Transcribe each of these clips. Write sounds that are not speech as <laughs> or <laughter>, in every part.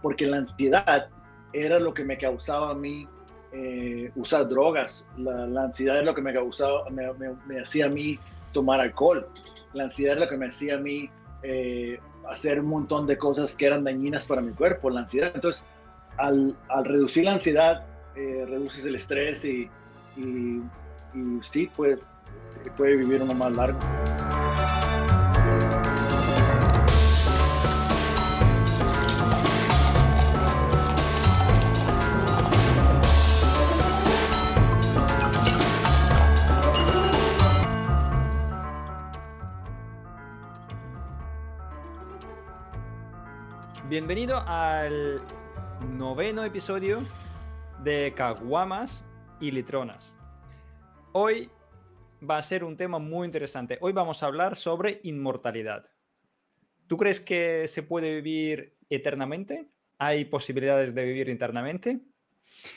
porque la ansiedad era lo que me causaba a mí eh, usar drogas. La, ansiedad es lo que me causaba, me, hacía a mí tomar alcohol. La ansiedad es lo que me hacía a mí eh, hacer un montón de cosas que eran dañinas para mi cuerpo, la ansiedad. Entonces, al, reducir la ansiedad, eh, reduces el estrés y, y, y sí, puede, puede vivir uno más largo. Bienvenido al noveno episodio de Caguamas y Litronas. Hoy va a ser un tema muy interesante. Hoy vamos a hablar sobre inmortalidad. ¿Tú crees que se puede vivir eternamente? ¿Hay posibilidades de vivir eternamente?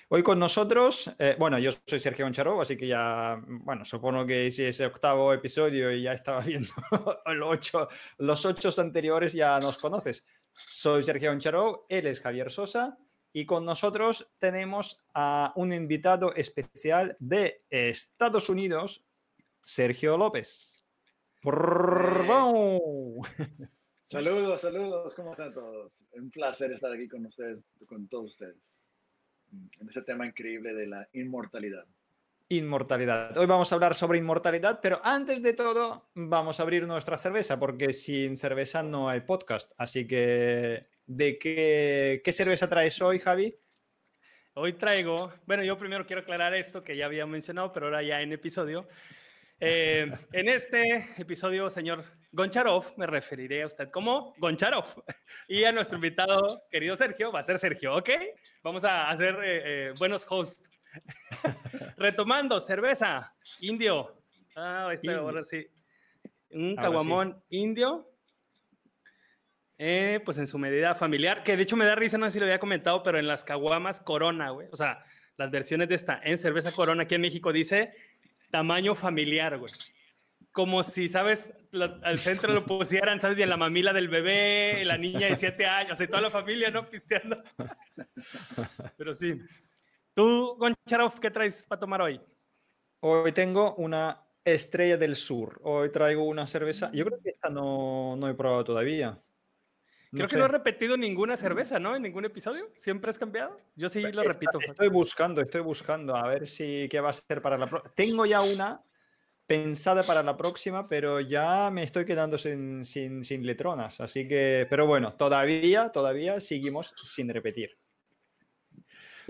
Hoy con nosotros, eh, bueno, yo soy Sergio Goncharov, así que ya, bueno, supongo que si es el octavo episodio y ya estaba viendo <laughs> los ocho anteriores ya nos conoces. Soy Sergio Oncharó, él es Javier Sosa y con nosotros tenemos a un invitado especial de Estados Unidos, Sergio López. Saludos, saludos, ¿cómo están todos? Un placer estar aquí con ustedes, con todos ustedes, en ese tema increíble de la inmortalidad. Inmortalidad. Hoy vamos a hablar sobre inmortalidad, pero antes de todo vamos a abrir nuestra cerveza, porque sin cerveza no hay podcast. Así que, ¿de qué, qué cerveza traes hoy, Javi? Hoy traigo, bueno, yo primero quiero aclarar esto que ya había mencionado, pero ahora ya en episodio. Eh, <laughs> en este episodio, señor Goncharov, me referiré a usted como Goncharov. Y a nuestro invitado, querido Sergio, va a ser Sergio, ¿ok? Vamos a hacer eh, eh, buenos hosts <laughs> Retomando, cerveza, indio. Ah, este ahora sí. Un caguamón indio. Eh, pues en su medida familiar, que de hecho me da risa, no sé si lo había comentado, pero en las caguamas Corona, güey. O sea, las versiones de esta en cerveza Corona aquí en México dice tamaño familiar, güey. Como si, ¿sabes? al centro lo <laughs> pusieran, ¿sabes? Y en la mamila del bebé, la niña de siete años, y toda la familia, ¿no? Pisteando. <laughs> Pero sí, Tú, Goncharov, ¿qué traes para tomar hoy? Hoy tengo una Estrella del Sur. Hoy traigo una cerveza. Yo creo que esta no, no he probado todavía. creo que no he repetido ninguna cerveza, ¿no? En ningún episodio. ¿Siempre has cambiado? Yo sí lo repito. Estoy buscando, estoy buscando a ver si qué va a ser para la próxima. Tengo ya una pensada para la próxima, pero ya me estoy quedando sin, sin, sin letronas. Así que, pero bueno, todavía, todavía seguimos sin repetir.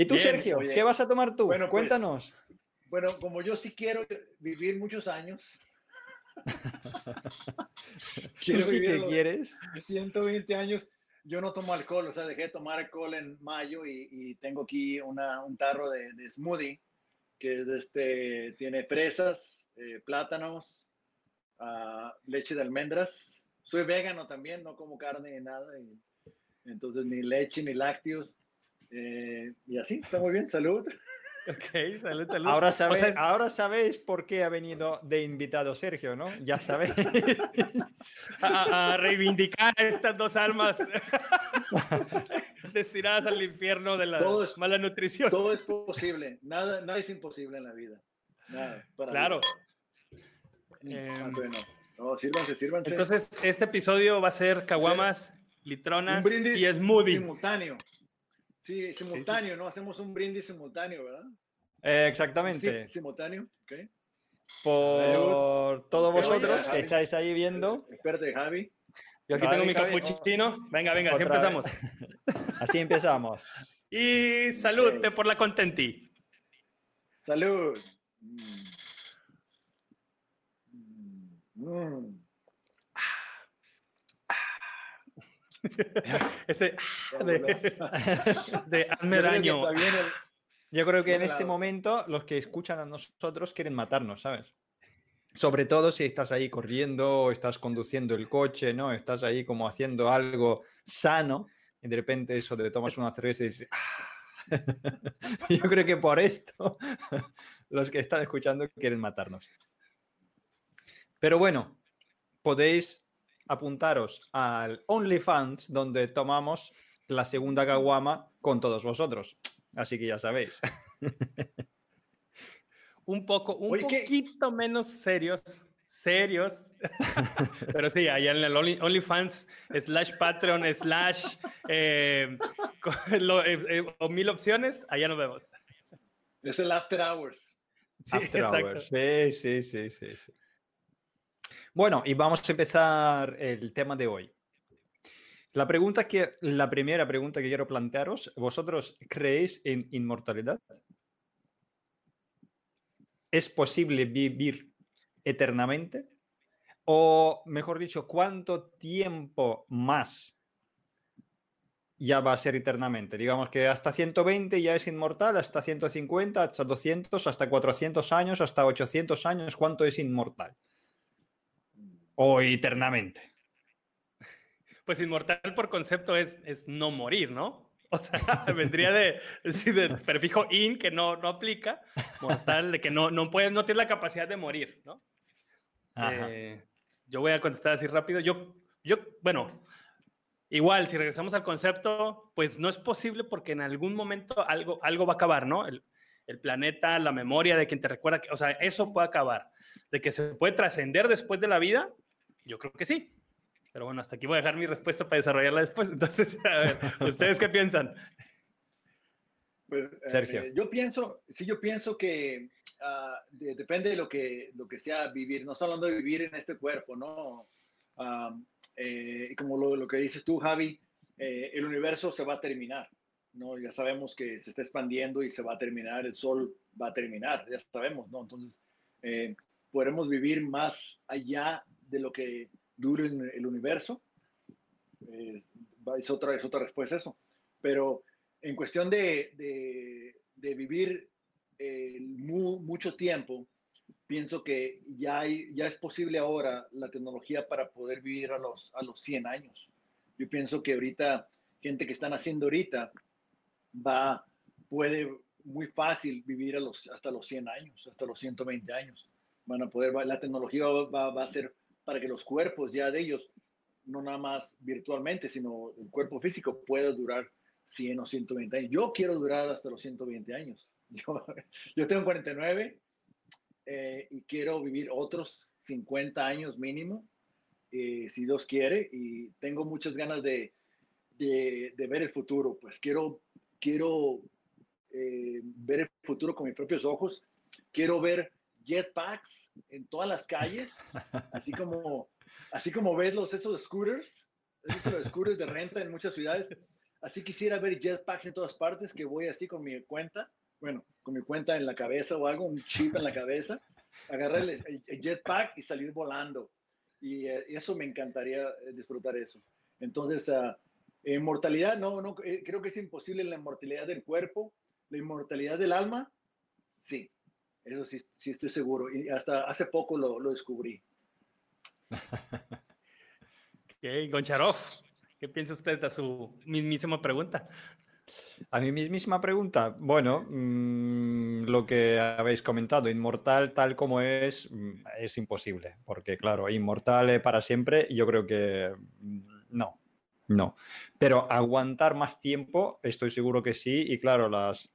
¿Y tú, Sergio? ¿Qué vas a tomar tú? Bueno, pues, Cuéntanos. bueno, como yo sí quiero vivir muchos años. <laughs> quiero sí que quieres? 120 años. Yo no tomo alcohol, o sea, dejé de tomar alcohol en mayo y, tengo aquí una, un tarro de, smoothie que este, tiene fresas, eh, plátanos, ah, leche de almendras. Soy vegano también, no como carne ni nada. entonces, ni leche ni lácteos. Eh, y así, está muy bien, salud. <laughs> Ok, salud, salud. Ahora, sabéis, ahora sabéis por qué ha venido de invitado Sergio, ¿no? Ya sabéis. <laughs> a, reivindicar estas dos almas <laughs> destinadas al infierno de la mala nutrición. Todo es posible, nada, nada es imposible en la vida. Nada, claro. Eh, bueno, no, sírvanse, sírvanse. Entonces, este episodio va a ser caguamas, litronas y smoothie. Simultáneo. Sí, simultáneo, ¿no? Hacemos un brindis simultáneo, ¿verdad? Eh, exactamente. Sí, simultáneo, ok. Por todos vosotros que estáis ahí viendo. Espérate, Javi. Yo aquí tengo mi capuchino. Venga, venga, así empezamos. <laughs> así empezamos. y salud por la contenti. Salud. Mm. Mm. <laughs> Ese de, <laughs> hazme daño. Yo creo que en este momento los que escuchan a nosotros quieren matarnos, ¿sabes? Sobre todo si estás ahí corriendo estás conduciendo el coche, ¿no? Estás ahí como haciendo algo sano y de repente eso te tomas una cerveza y dices, ah". <laughs> yo creo que por esto los que están escuchando quieren matarnos. Pero bueno, podéis apuntaros al OnlyFans, donde tomamos la segunda caguama con todos vosotros. Así que ya sabéis. un poco, un poquito menos serios serios. <laughs> Pero sí, allá en el OnlyFans, slash Patreon, slash eh, eh, eh, o mil opciones, allá nos vemos. Es el After Hours. Sí, after Hours. Sí, sí, sí, sí, sí. Bueno, y vamos a empezar el tema de hoy. La pregunta que, la primera pregunta que quiero plantearos, ¿vosotros creéis en inmortalidad? ¿Es posible vivir eternamente? O, mejor dicho, ¿cuánto tiempo más ya va a ser eternamente? Digamos que hasta 120 ya es inmortal, hasta 150, hasta 200, hasta 400 años, hasta 800 años, ¿cuánto es inmortal? O eternamente. Pues inmortal por concepto es, es no morir, ¿no? O sea, <laughs> vendría de, del prefijo in que no, no aplica, mortal, de que no, no puedes, no tienes la capacidad de morir, ¿no? Eh, yo voy a contestar así rápido. Yo, yo, bueno, igual, si regresamos al concepto, pues no es posible porque en algún momento algo, algo va a acabar, ¿no? El, el planeta, la memoria de quien te recuerda, o sea, eso puede acabar. De que se puede trascender después de la vida, yo creo que sí. Pero bueno, hasta aquí voy a dejar mi respuesta para desarrollarla después. <laughs> Entonces, a ver, ¿ustedes qué piensan? Pues, Sergio. Eh, yo pienso, sí, yo pienso que uh, depende de lo que, lo que sea vivir. No estamos hablando de vivir en este cuerpo, ¿no? Um, eh, como lo, lo, que dices tú, Javi, eh, el universo se va a terminar, ¿no? Ya sabemos que se está expandiendo y se va a terminar, el sol va a terminar, ya sabemos, ¿no? Entonces, eh, podremos vivir más allá de lo que dure el, universo. es, otra, es otra respuesta eso. Pero en cuestión de, de, de vivir mucho tiempo, pienso que ya, hay, ya es posible ahora la tecnología para poder vivir a los, a los 100 años. Yo pienso que ahorita, gente que están haciendo ahorita, va, puede muy fácil vivir a los, hasta los 100 años, hasta los 120 años. Van a poder, la tecnología va, va a ser para que los cuerpos ya de ellos, no nada más virtualmente, sino el cuerpo físico pueda durar 100 o 120 años. Yo quiero durar hasta los 120 años. <laughs> Yo, yo tengo 49 eh, y quiero vivir otros 50 años mínimo, eh, si Dios quiere, y tengo muchas ganas de, de, ver el futuro. Pues quiero, quiero eh, ver el futuro con mis propios ojos. Quiero ver jetpacks en todas las calles, así como, así como ves los esos scooters, esos scooters de renta en muchas ciudades. Así quisiera ver jetpacks en todas partes, que voy así con mi cuenta bueno, con mi cuenta en la cabeza o algo, un chip en la cabeza, agarrar el, jetpack y salir volando. Y eh, eso me encantaría eh, disfrutar eso. Entonces, uh, inmortalidad, no, no, eh, creo que es imposible la inmortalidad del cuerpo, la inmortalidad del alma, sí, eso sí, sí estoy seguro. Y hasta hace poco lo, lo descubrí. Ok, Goncharov, ¿qué piensa usted de su mismísima pregunta? A mi misma pregunta, bueno, mm, lo que habéis comentado, inmortal tal como es, mm, es imposible, porque claro, inmortal para siempre, yo creo que mm, no, no. Pero aguantar más tiempo, estoy seguro que sí, y claro, las,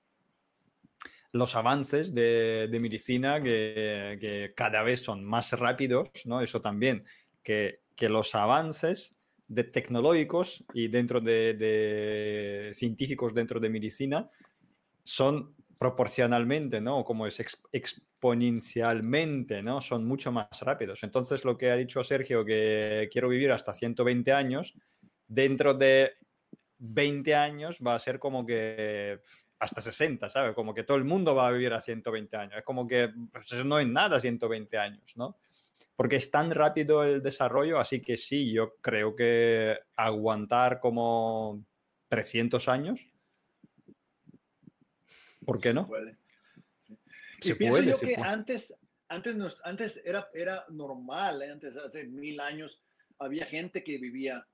los avances de, medicina que, que, cada vez son más rápidos, ¿no? Eso también, que, que los avances de tecnológicos y dentro de, científicos dentro de medicina son proporcionalmente, ¿no? Como es exponencialmente, ¿no? Son mucho más rápidos. Entonces, lo que ha dicho Sergio, que quiero vivir hasta 120 años, dentro de 20 años va a ser como que hasta 60, ¿sabes? Como que todo el mundo va a vivir a 120 años. Es como que pues, no es nada 120 años, ¿no? porque es tan rápido el desarrollo, así que sí, yo creo que aguantar como 300 años, ¿por qué no? Puede. Se puede. yo que antes, antes, antes era, era normal, ¿eh? antes hace mil años había gente que vivía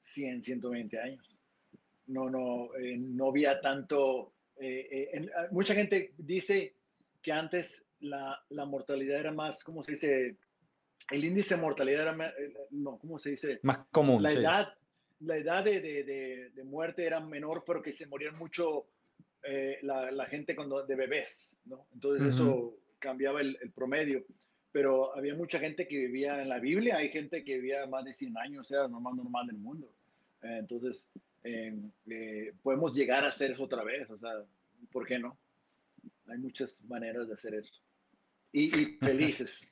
100, 120 años. No, no, eh, no había tanto. Eh, mucha gente dice que antes la, la mortalidad era más, ¿cómo se dice? el índice de mortalidad era, eh, no, ¿cómo se dice? Más común. La edad, la edad de, de, de, muerte era menor, pero que se morían mucho eh, la, la, gente cuando, de bebés, ¿no? Entonces eso cambiaba el, el, promedio. Pero había mucha gente que vivía en la Biblia, hay gente que vivía más de 100 años, era lo más normal del mundo. Eh, entonces, eh, podemos llegar a hacer eso otra vez, o sea, ¿por qué no? Hay muchas maneras de hacer eso. Y, y <laughs> felices.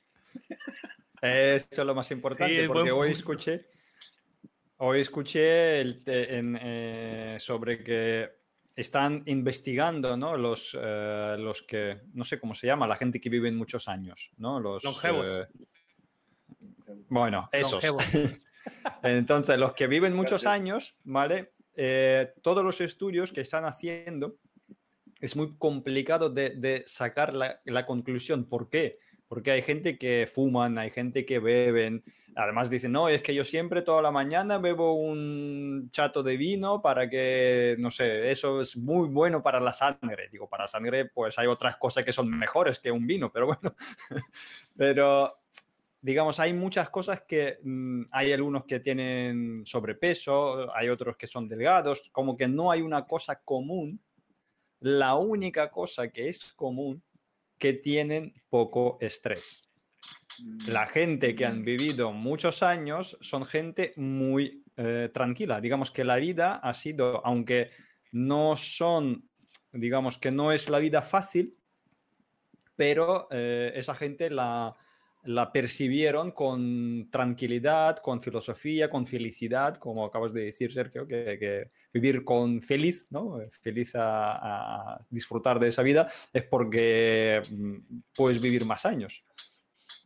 Eso es lo más importante, porque hoy escuché, hoy escuché el en, eh, sobre que están investigando, ¿no? Los, eh, los que, no sé cómo se llama, la gente que vive muchos años, ¿no? Los longevos. Eh, bueno, esos. <laughs> Entonces, los que viven muchos años, ¿vale? Todos los estudios que están haciendo es muy complicado de, de sacar la, la, conclusión. ¿Por qué? Porque hay gente que fuman, hay gente que beben. Además dicen, no, es que yo siempre toda la mañana bebo un chato de vino para que, no sé, eso es muy bueno para la sangre. Digo, para la sangre pues hay otras cosas que son mejores que un vino, pero bueno. <laughs> pero digamos, hay muchas cosas que mmm, hay algunos que tienen sobrepeso, hay otros que son delgados, como que no hay una cosa común. La única cosa que es común que tienen poco estrés. La gente que han vivido muchos años son gente muy eh, tranquila. Digamos que la vida ha sido, aunque no son, digamos que no es la vida fácil, pero eh, esa gente la, la percibieron con tranquilidad, con filosofía, con felicidad, como acabas de decir, Sergio, que, vivir con feliz, ¿no? Feliz a, a, disfrutar de esa vida, es porque mm, puedes vivir más años.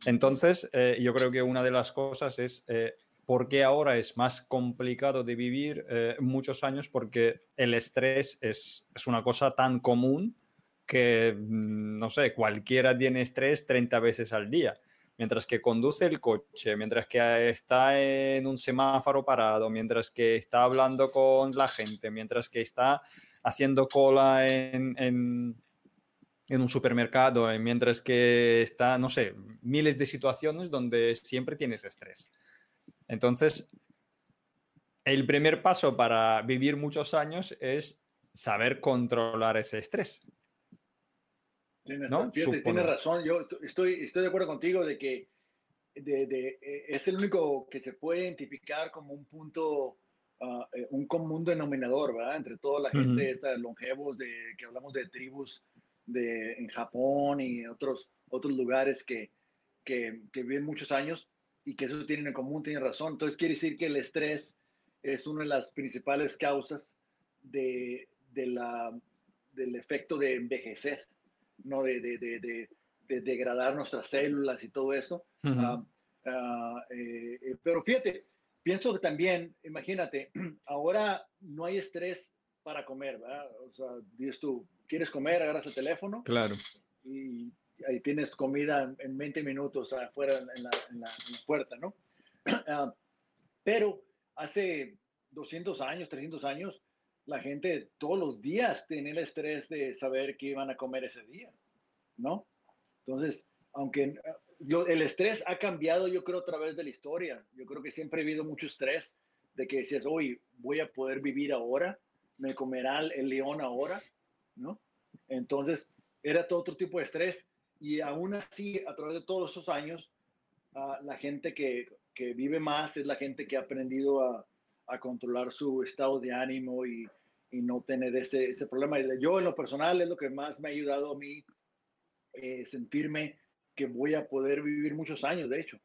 Entonces, eh, yo creo que una de las cosas es eh, por qué ahora es más complicado de vivir eh, muchos años, porque el estrés es, es una cosa tan común que, mm, no sé, cualquiera tiene estrés 30 veces al día mientras que conduce el coche, mientras que está en un semáforo parado, mientras que está hablando con la gente, mientras que está haciendo cola en un supermercado, eh, mientras que está, no sé, miles de situaciones donde siempre tienes estrés. Entonces, el primer paso para vivir muchos años es saber controlar ese estrés. Tienes, ¿no? tienes razón, yo estoy, estoy de acuerdo contigo de que de, de, eh, es el único que se puede identificar como un punto, uh, un común denominador, ¿verdad? Entre toda la gente, uh -huh. esta longevos, de, que hablamos de tribus de, en Japón y otros, otros lugares que, que, que viven muchos años y que eso tienen en común, tienen razón. Entonces quiere decir que el estrés es una de las principales causas de, de la, del efecto de envejecer. ¿No? De, de, de, de, degradar nuestras células y todo eso. Uh -huh. uh, uh, eh, pero fíjate, pienso que también, imagínate, <clears throat> ahora no hay estrés para comer, ¿verdad? O sea, dices tú, ¿quieres comer? Agarras el teléfono. Claro. Y ahí tienes comida en 20 minutos afuera en la, en la, en la puerta, ¿no? <clears throat> pero hace 200 años, 300 años, la gente todos los días tiene el estrés de saber qué iban a comer ese día, ¿no? Entonces, aunque yo, el estrés ha cambiado, yo creo, a través de la historia. Yo creo que siempre ha habido mucho estrés de que decías, hoy voy a poder vivir ahora, me comerá el león ahora, ¿no? Entonces, era todo otro tipo de estrés. Y aún así, a través de todos esos años, uh, la gente que, que vive más es la gente que ha aprendido a, a controlar su estado de ánimo y, y no tener ese, ese, problema. Yo en lo personal es lo que más me ha ayudado a mí eh, sentirme que voy a poder vivir muchos años, de hecho.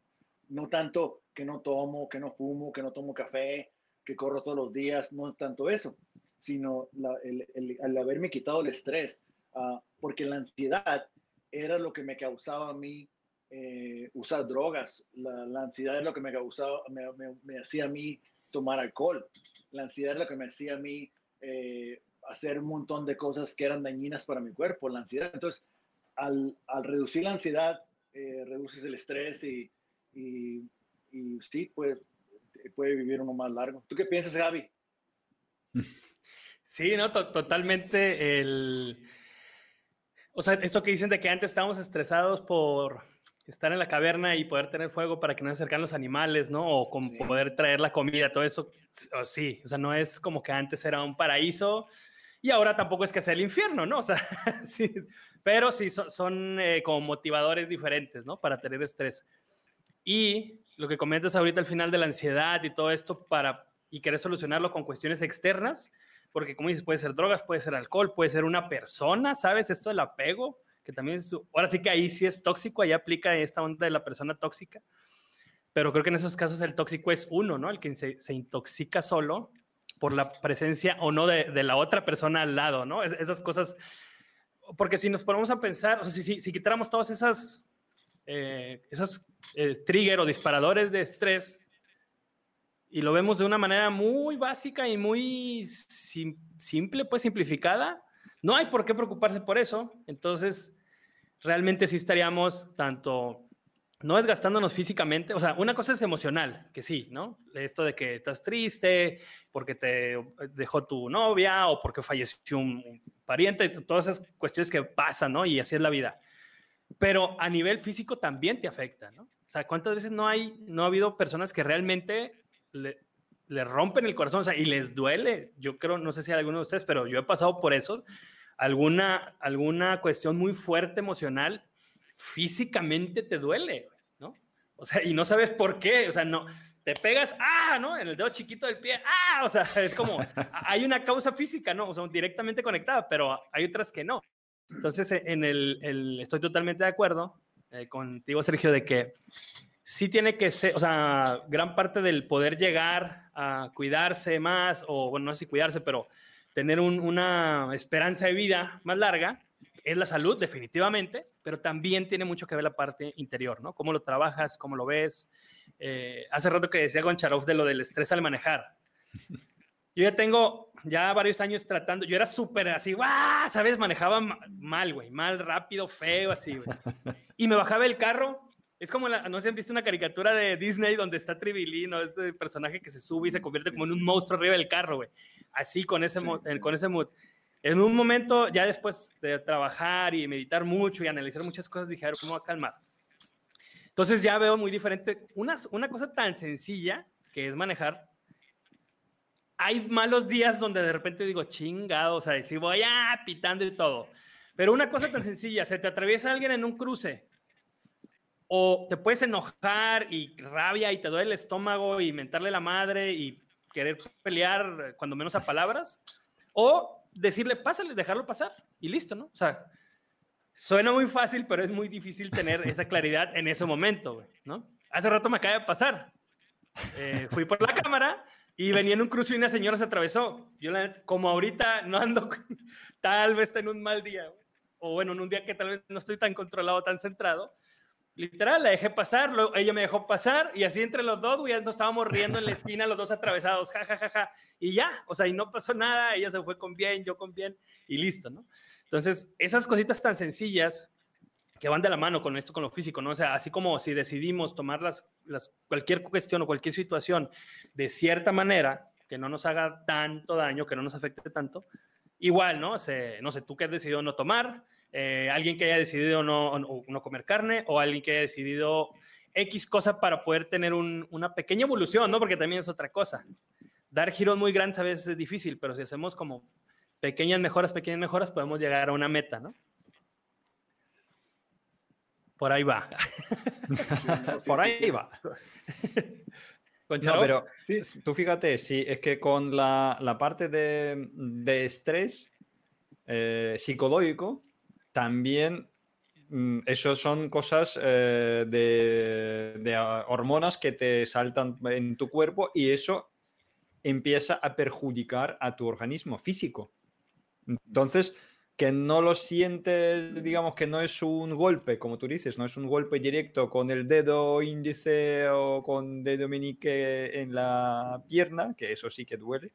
No tanto que no tomo, que no fumo, que no tomo café, que corro todos los días, no es tanto eso, sino la, el, el, el, haberme quitado el estrés, uh, porque la ansiedad era lo que me causaba a mí eh, usar drogas. La, la, ansiedad es lo que me causaba, me, me, me hacía a mí tomar alcohol. La ansiedad es lo que me hacía a mí eh, hacer un montón de cosas que eran dañinas para mi cuerpo, la ansiedad. Entonces, al, al reducir la ansiedad, eh, reduces el estrés y, y, y sí, puede, puede vivir uno más largo. ¿Tú qué piensas, Gaby? Sí, no, to totalmente el... O sea, esto que dicen de que antes estábamos estresados por estar en la caverna y poder tener fuego para que no se acercan los animales, ¿no? O con poder traer la comida, todo eso, sí, o sea, no es como que antes era un paraíso y ahora tampoco es que sea el infierno, ¿no? O sea, <laughs> sí, pero sí son, eh, como motivadores diferentes, ¿no? Para tener estrés. Y lo que comentas ahorita al final de la ansiedad y todo esto para y querer solucionarlo con cuestiones externas, porque como dices, puede ser drogas, puede ser alcohol, puede ser una persona, ¿sabes? Esto del apego, que también es, ahora sí que ahí sí es tóxico, ahí aplica esta onda de la persona tóxica, pero creo que en esos casos el tóxico es uno, ¿no? El que se, se intoxica solo por la presencia o no de, de, la otra persona al lado, ¿no? esas cosas, porque si nos ponemos a pensar, o sea, si, si, si quitáramos todas esas, eh, esos eh, trigger o disparadores de estrés, y lo vemos de una manera muy básica y muy simple, pues simplificada, no hay por qué preocuparse por eso. Entonces, realmente sí estaríamos tanto no desgastándonos físicamente, o sea, una cosa es emocional, que sí, ¿no? Esto de que estás triste porque te dejó tu novia o porque falleció un pariente, todas esas cuestiones que pasan, ¿no? Y así es la vida. Pero a nivel físico también te afecta, ¿no? O sea, ¿cuántas veces no hay, no ha habido personas que realmente le, rompen el corazón, o sea, y les duele. Yo creo, no sé si alguno de ustedes, pero yo he pasado por eso. Alguna, alguna cuestión muy fuerte emocional, físicamente te duele, ¿no? O sea, y no sabes por qué, o sea, no, te pegas, ah, ¿no? En el dedo chiquito del pie, ah, o sea, <laughs> es como, hay una causa física, ¿no? O sea, directamente conectada, pero hay otras que no. Entonces, en el, estoy totalmente de acuerdo eh, contigo, Sergio, de que sí tiene que ser, o sea, gran parte del poder llegar a cuidarse más, o bueno, no sé si cuidarse, pero tener una esperanza de vida más larga, es la salud, definitivamente, pero también tiene mucho que ver la parte interior, ¿no? Cómo lo trabajas, cómo lo ves. Eh, hace rato que decía Goncharov de lo del estrés al manejar. <laughs> Yo ya tengo ya varios años tratando, yo era súper así, ¡guau! ¿Sabes? Manejaba mal, güey, mal, rápido, feo, así, güey. <laughs> Y me bajaba el carro es como, la, no sé, han visto una caricatura de Disney donde está Tribilino, este personaje que se sube y se convierte como en un monstruo arriba del carro, güey. Así, con ese, con ese mood. En un momento, ya después de trabajar y meditar mucho y analizar muchas cosas, dije, a ver, ¿cómo va a calmar? Entonces ya veo muy diferente. Una, una cosa tan sencilla que es manejar. Hay malos días donde de repente digo, chingado, o sea, si voy a pitando y todo. Pero una cosa tan <laughs> sencilla, se te atraviesa alguien en un cruce o te puedes enojar y rabia y te duele el estómago y mentarle la madre y querer pelear cuando menos a palabras, o decirle, pásale, dejarlo pasar y listo, ¿no? O sea, suena muy fácil, pero es muy difícil tener esa claridad en ese momento, ¿no? Hace rato me acaba de pasar. Eh, fui por la cámara y venía en un cruce y una señora se atravesó. Yo, como ahorita no ando, tal vez en un mal día, o bueno, en un día que tal vez no estoy tan controlado, tan centrado, Literal, la dejé pasar, ella me dejó pasar y así entre los dos, ya nos estábamos riendo en la esquina, los dos atravesados, ja, ja, ja, ja, y ya, o sea, y no pasó nada, ella se fue con bien, yo con bien, y listo, ¿no? Entonces, esas cositas tan sencillas que van de la mano con esto, con lo físico, ¿no? O sea, así como si decidimos tomar las, las, cualquier cuestión o cualquier situación de cierta manera, que no nos haga tanto daño, que no nos afecte tanto, igual, ¿no? no sé, tú que has decidido no tomar, eh, alguien que haya decidido no, no, comer carne o alguien que haya decidido X cosa para poder tener una pequeña evolución, ¿no? Porque también es otra cosa. Dar giros muy grandes a veces es difícil, pero si hacemos como pequeñas mejoras, pequeñas mejoras, podemos llegar a una meta, ¿no? Por ahí va. <laughs> Por ahí va. <laughs> no, pero tú fíjate, sí, es que con la, la parte de, de estrés eh, psicológico, también mm, eso son cosas eh, de, hormonas que te saltan en tu cuerpo y eso empieza a perjudicar a tu organismo físico. Entonces, que no lo sientes, digamos que no es un golpe, como tú dices, no es un golpe directo con el dedo índice o con dedo meñique en la pierna, que eso sí que duele,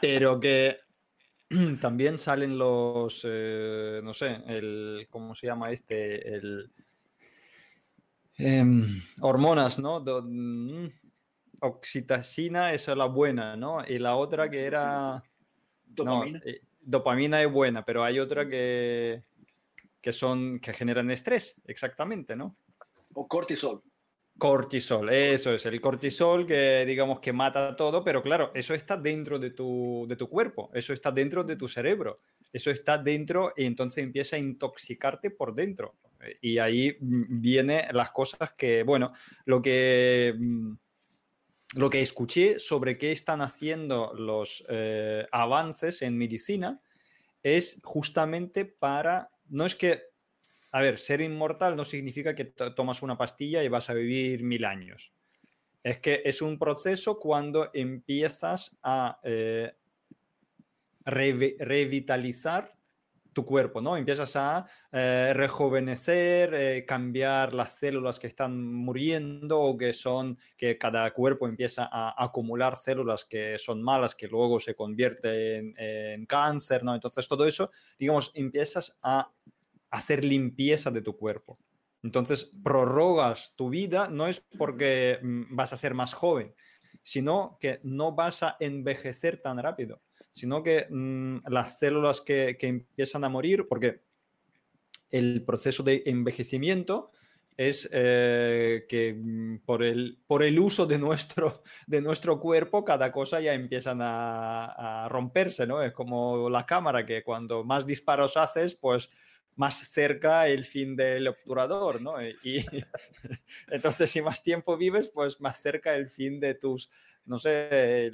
pero que <clears throat> también salen los, eh, no sé, el, ¿cómo se llama este? El, em, hormonas, ¿no? Mm, oxitocina, esa es la buena, ¿no? Y la otra que era... Dopamina. Eh, dopamina es buena, pero hay otra que... que son que generan estrés, exactamente, ¿no? O cortisol. Cortisol, eso es, el cortisol que digamos que mata todo, pero claro, eso está dentro de tu, de tu cuerpo, eso está dentro de tu cerebro, eso está dentro y entonces empieza a intoxicarte por dentro. Y ahí vienen las cosas que, bueno, lo que, mm, lo que escuché sobre qué están haciendo los eh, avances en medicina es justamente para, no es que a ver, ser inmortal no significa que tomas una pastilla y vas a vivir mil años. Es que es un proceso cuando empiezas a eh, revitalizar tu cuerpo, ¿no? Empiezas a eh, rejuvenecer, eh, cambiar las células que están muriendo o que son, que cada cuerpo empieza a acumular células que son malas, que luego se convierten en cáncer, ¿no? Entonces todo eso, digamos, empiezas a hacer limpieza de tu cuerpo. Entonces, prorrogas tu vida no es porque mm, vas a ser más joven, sino que no vas a envejecer tan rápido, sino que mm, las células que, empiezan a morir, porque el proceso de envejecimiento es eh, que mm, por el, por el uso de nuestro, de nuestro cuerpo, cada cosa ya empiezan a, a romperse, ¿no? Es como la cámara, que cuando más disparos haces, pues más cerca el fin del obturador, ¿no? Y <laughs> entonces, si más tiempo vives, pues más cerca el fin de tus, no sé, eh,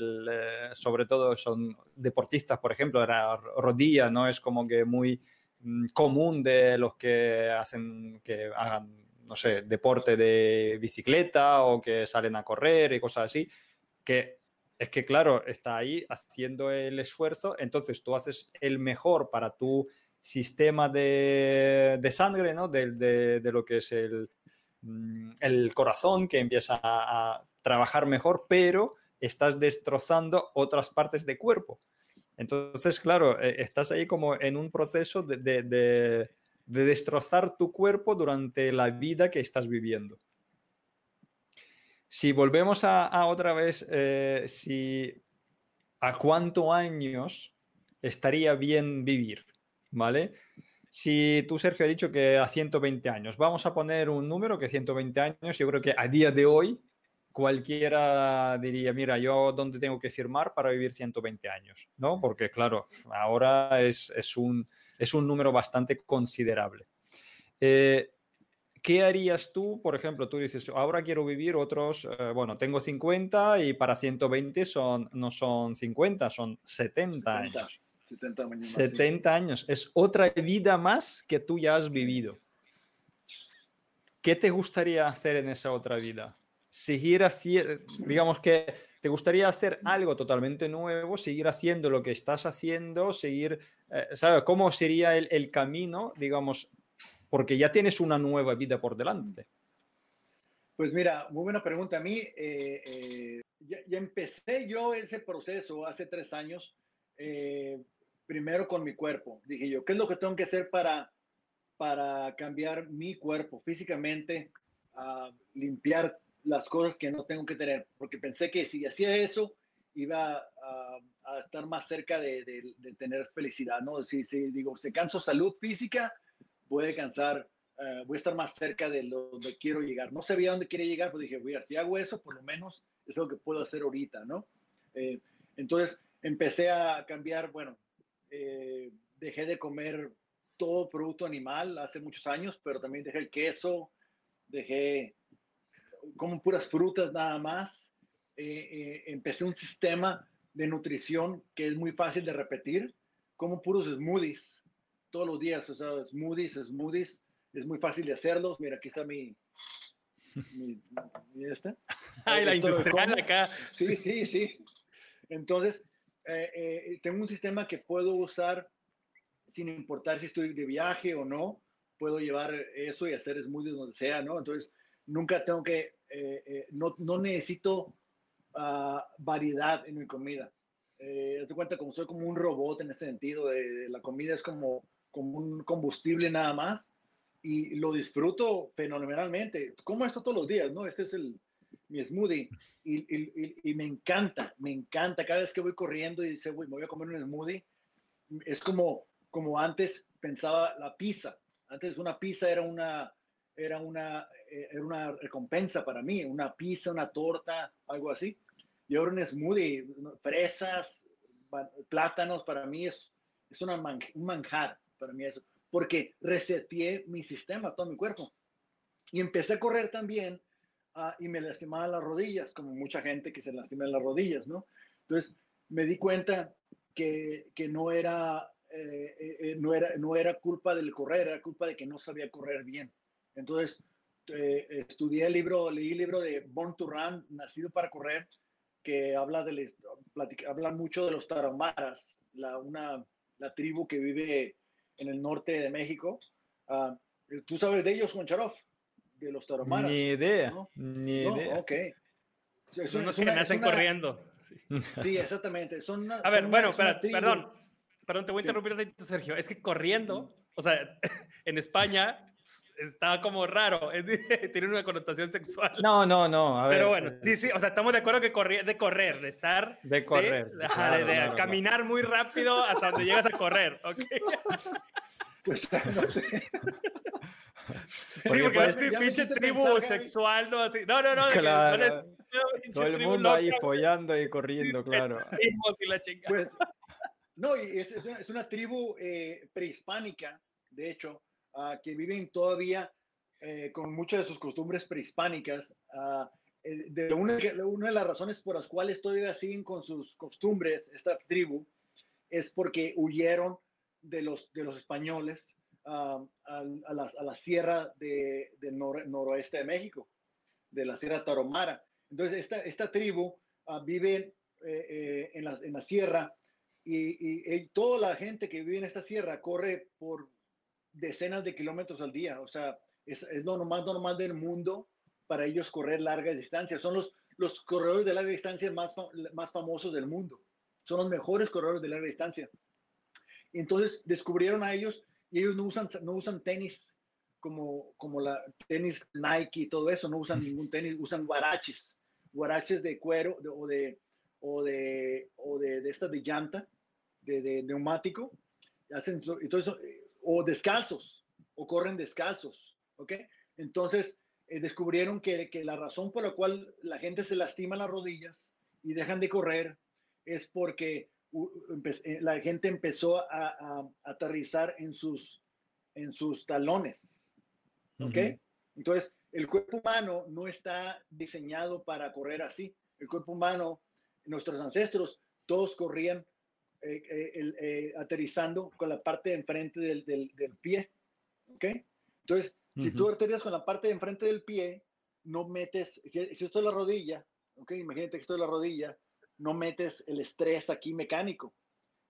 sobre todo son deportistas, por ejemplo, la rodilla, ¿no? Es como que muy mm, común de los que hacen, que hagan, no sé, deporte de bicicleta o que salen a correr y cosas así, que es que, claro, está ahí haciendo el esfuerzo, entonces tú haces el mejor para tu sistema de, sangre, ¿no? De, lo que es el, mm, corazón que empieza a, trabajar mejor, pero estás destrozando otras partes del cuerpo. Entonces, claro, e, estás ahí como en un proceso de, destrozar tu cuerpo durante la vida que estás viviendo. Si volvemos a, otra vez, eh, si a cuántos años estaría bien vivir. ¿Vale? Si tú, Sergio, has dicho que a 120 años, vamos a poner un número que 120 años, yo creo que a día de hoy cualquiera diría, mira, yo dónde tengo que firmar para vivir 120 años, ¿no? Porque claro, ahora es, un, es un número bastante considerable. Eh, ¿Qué harías tú, por ejemplo, tú dices, ahora quiero vivir otros, eh, bueno, tengo 50 y para 120 son, no son 50, son 70 años. 70 años. Es otra vida más que tú ya has vivido. ¿Qué te gustaría hacer en esa otra vida? Seguir así, digamos que te gustaría hacer algo totalmente nuevo, seguir haciendo lo que estás haciendo, seguir, eh, ¿sabes? ¿Cómo sería el, camino, digamos, porque ya tienes una nueva vida por delante? Pues mira, muy buena pregunta. A mí, eh, eh, ya, empecé yo ese proceso hace tres años primero con mi cuerpo. Dije yo, ¿qué es lo que tengo que hacer para, para cambiar mi cuerpo físicamente, limpiar las cosas que no tengo que tener? Porque pensé que si hacía eso, iba a, estar más cerca de, tener felicidad, ¿no? Si, si digo, se canso salud física, voy a alcanzar, eh, voy a estar más cerca de lo donde quiero llegar. No sabía dónde quería llegar, pues dije, voy a, si hago eso, por lo menos es lo que puedo hacer ahorita, ¿no? Eh, entonces empecé a cambiar, bueno, eh, dejé de comer todo producto animal hace muchos años, pero también dejé el queso, dejé como puras frutas nada más. Eh, eh, empecé un sistema de nutrición que es muy fácil de repetir, como puros smoothies todos los días, o sea, smoothies, smoothies, es muy fácil de hacerlos. Mira, aquí está mi, mi, este. <laughs> Ay, la industrial acá. Sí, sí, sí. Entonces, eh, eh, tengo un sistema que puedo usar sin importar si estoy de viaje o no. Puedo llevar eso y hacer smoothies donde sea, ¿no? Entonces, nunca tengo que, eh, no, no, necesito uh, variedad en mi comida. Eh, te cuenta como soy como un robot en ese sentido, de, la comida es como, como un combustible nada más y lo disfruto fenomenalmente. Como esto todos los días, ¿no? Este es el, mi smoothie y, me encanta, me encanta. Cada vez que voy corriendo y dice, me voy a comer un smoothie, es como, como antes pensaba la pizza. Antes una pizza era una, era una, eh, era una recompensa para mí, una pizza, una torta, algo así. Y ahora un smoothie, fresas, plátanos, para mí es, es una un manjar, para mí eso, porque reseteé mi sistema, todo mi cuerpo. Y empecé a correr también uh, y me lastimaba las rodillas, como mucha gente que se lastima las rodillas, ¿no? Entonces me di cuenta que, que no, era, eh, eh, eh, no, era, no era culpa del correr, era culpa de que no sabía correr bien. Entonces estudié el libro, leí el libro de Born to Run, Nacido para Correr, que habla, de, habla mucho de los tarahumaras, la, una, la tribu que vive en el norte de México. Uh, ¿Tú sabes de ellos, Goncharov? De los tarahumaras. Ni idea, ni idea. Ok. Son los que nacen corriendo. Sí, exactamente. Son a ver, bueno, perdón, perdón, te voy a interrumpir, Sergio. Es que corriendo, o sea, <laughs> en España está como raro, <laughs> tiene una connotación sexual. No, no, no. Pero bueno, sí, sí, o sea, estamos de acuerdo que correr, de correr, de estar. De correr. de, caminar muy rápido hasta donde llegas a correr, ¿ok? <laughs> Pues no sé. <laughs> Sí, porque pues, es pinche tribu sexual, ¿no? Así. No, no, no. Claro. Todo el mundo ahí follando y corriendo, claro. <laughs> Y la pues, no, es, es, una, es una tribu eh, prehispánica, de hecho, uh, que viven todavía eh, con muchas de sus costumbres prehispánicas. Uh, de una, una, de las razones por las cuales todavía siguen con sus costumbres, esta tribu, es porque huyeron de los, de los españoles a, a, la, a, la, sierra de, del noroeste de México, de la sierra Taromara. Entonces, esta, esta tribu uh, vive eh, eh, en, la, en, la, sierra y, y, toda la gente que vive en esta sierra corre por decenas de kilómetros al día. O sea, es, es lo más normal del mundo para ellos correr largas distancias. Son los, los corredores de larga distancia más, más famosos del mundo. Son los mejores corredores de larga distancia. Y entonces descubrieron a ellos y ellos no usan, no usan tenis como, como la tenis Nike y todo eso, no usan ningún tenis, usan guaraches, guaraches de cuero o de o de o de, de estas de llanta, de, de neumático, hacen entonces o descalzos o corren descalzos, ¿ok? Entonces eh, descubrieron que, que la razón por la cual la gente se lastima las rodillas y dejan de correr es porque la gente empezó a, aterrizar en sus, en sus talones. ¿Ok? Entonces, el cuerpo humano no está diseñado para correr así. El cuerpo humano, nuestros ancestros, todos corrían eh, eh, aterrizando con la parte de enfrente del, del, pie. ¿Ok? Entonces, si tú aterrizas con la parte de enfrente del pie, no metes, si, esto es la rodilla, ¿ok? Imagínate que esto es la rodilla, no metes el estrés aquí mecánico,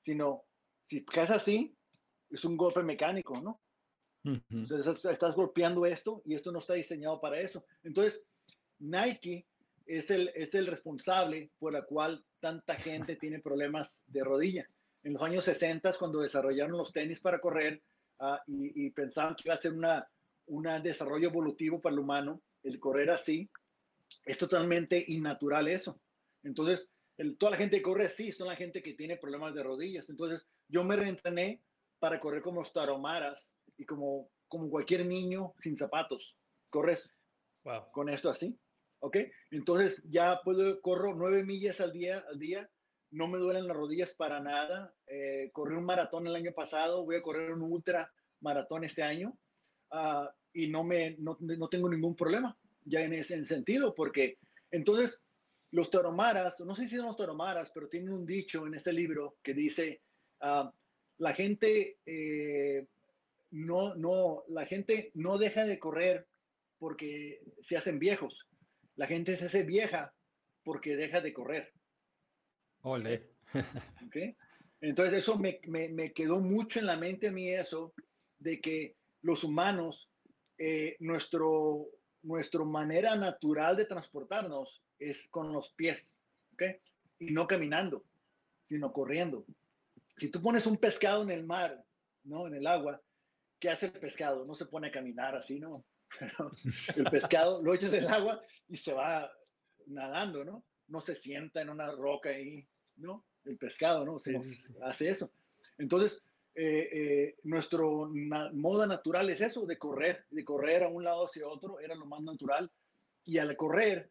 sino si caes así, es un golpe mecánico, ¿no? Entonces estás golpeando esto y esto no está diseñado para eso. Entonces, Nike es el, es el responsable por la cual tanta gente tiene problemas de rodilla. En los años 60, cuando desarrollaron los tenis para correr uh, y, y, pensaban que iba a ser una, un desarrollo evolutivo para el humano, el correr así, es totalmente innatural eso. Entonces, toda la gente que corre así son la gente que tiene problemas de rodillas. Entonces, yo me reentrené para correr como los taromaras y como, como cualquier niño sin zapatos. Corres con esto así. ¿Ok? Entonces, ya puedo, corro nueve millas al día, al día. No me duelen las rodillas para nada. Eh, corrí un maratón el año pasado. Voy a correr un ultra maratón este año. Uh, y no, me, no, no tengo ningún problema ya en ese sentido, porque entonces los toromaras, no sé si son los toromaras, pero tienen un dicho en ese libro que dice, uh, la gente eh, no, no, la gente no deja de correr porque se hacen viejos. La gente se hace vieja porque deja de correr. Ole. <laughs> ¿Okay? Entonces eso me, me, me, quedó mucho en la mente a mí eso, de que los humanos, eh, nuestro, nuestra manera natural de transportarnos es con los pies, ¿ok? Y no caminando, sino corriendo. Si tú pones un pescado en el mar, ¿no? En el agua, ¿qué hace el pescado? No se pone a caminar así, ¿no? <laughs> el pescado lo echas en el agua y se va nadando, ¿no? No se sienta en una roca ahí, ¿no? El pescado, ¿no? Se, hace eso. Entonces, eh, eh, nuestro modo natural es eso, de correr, de correr a un lado hacia otro, era lo más natural. Y al correr,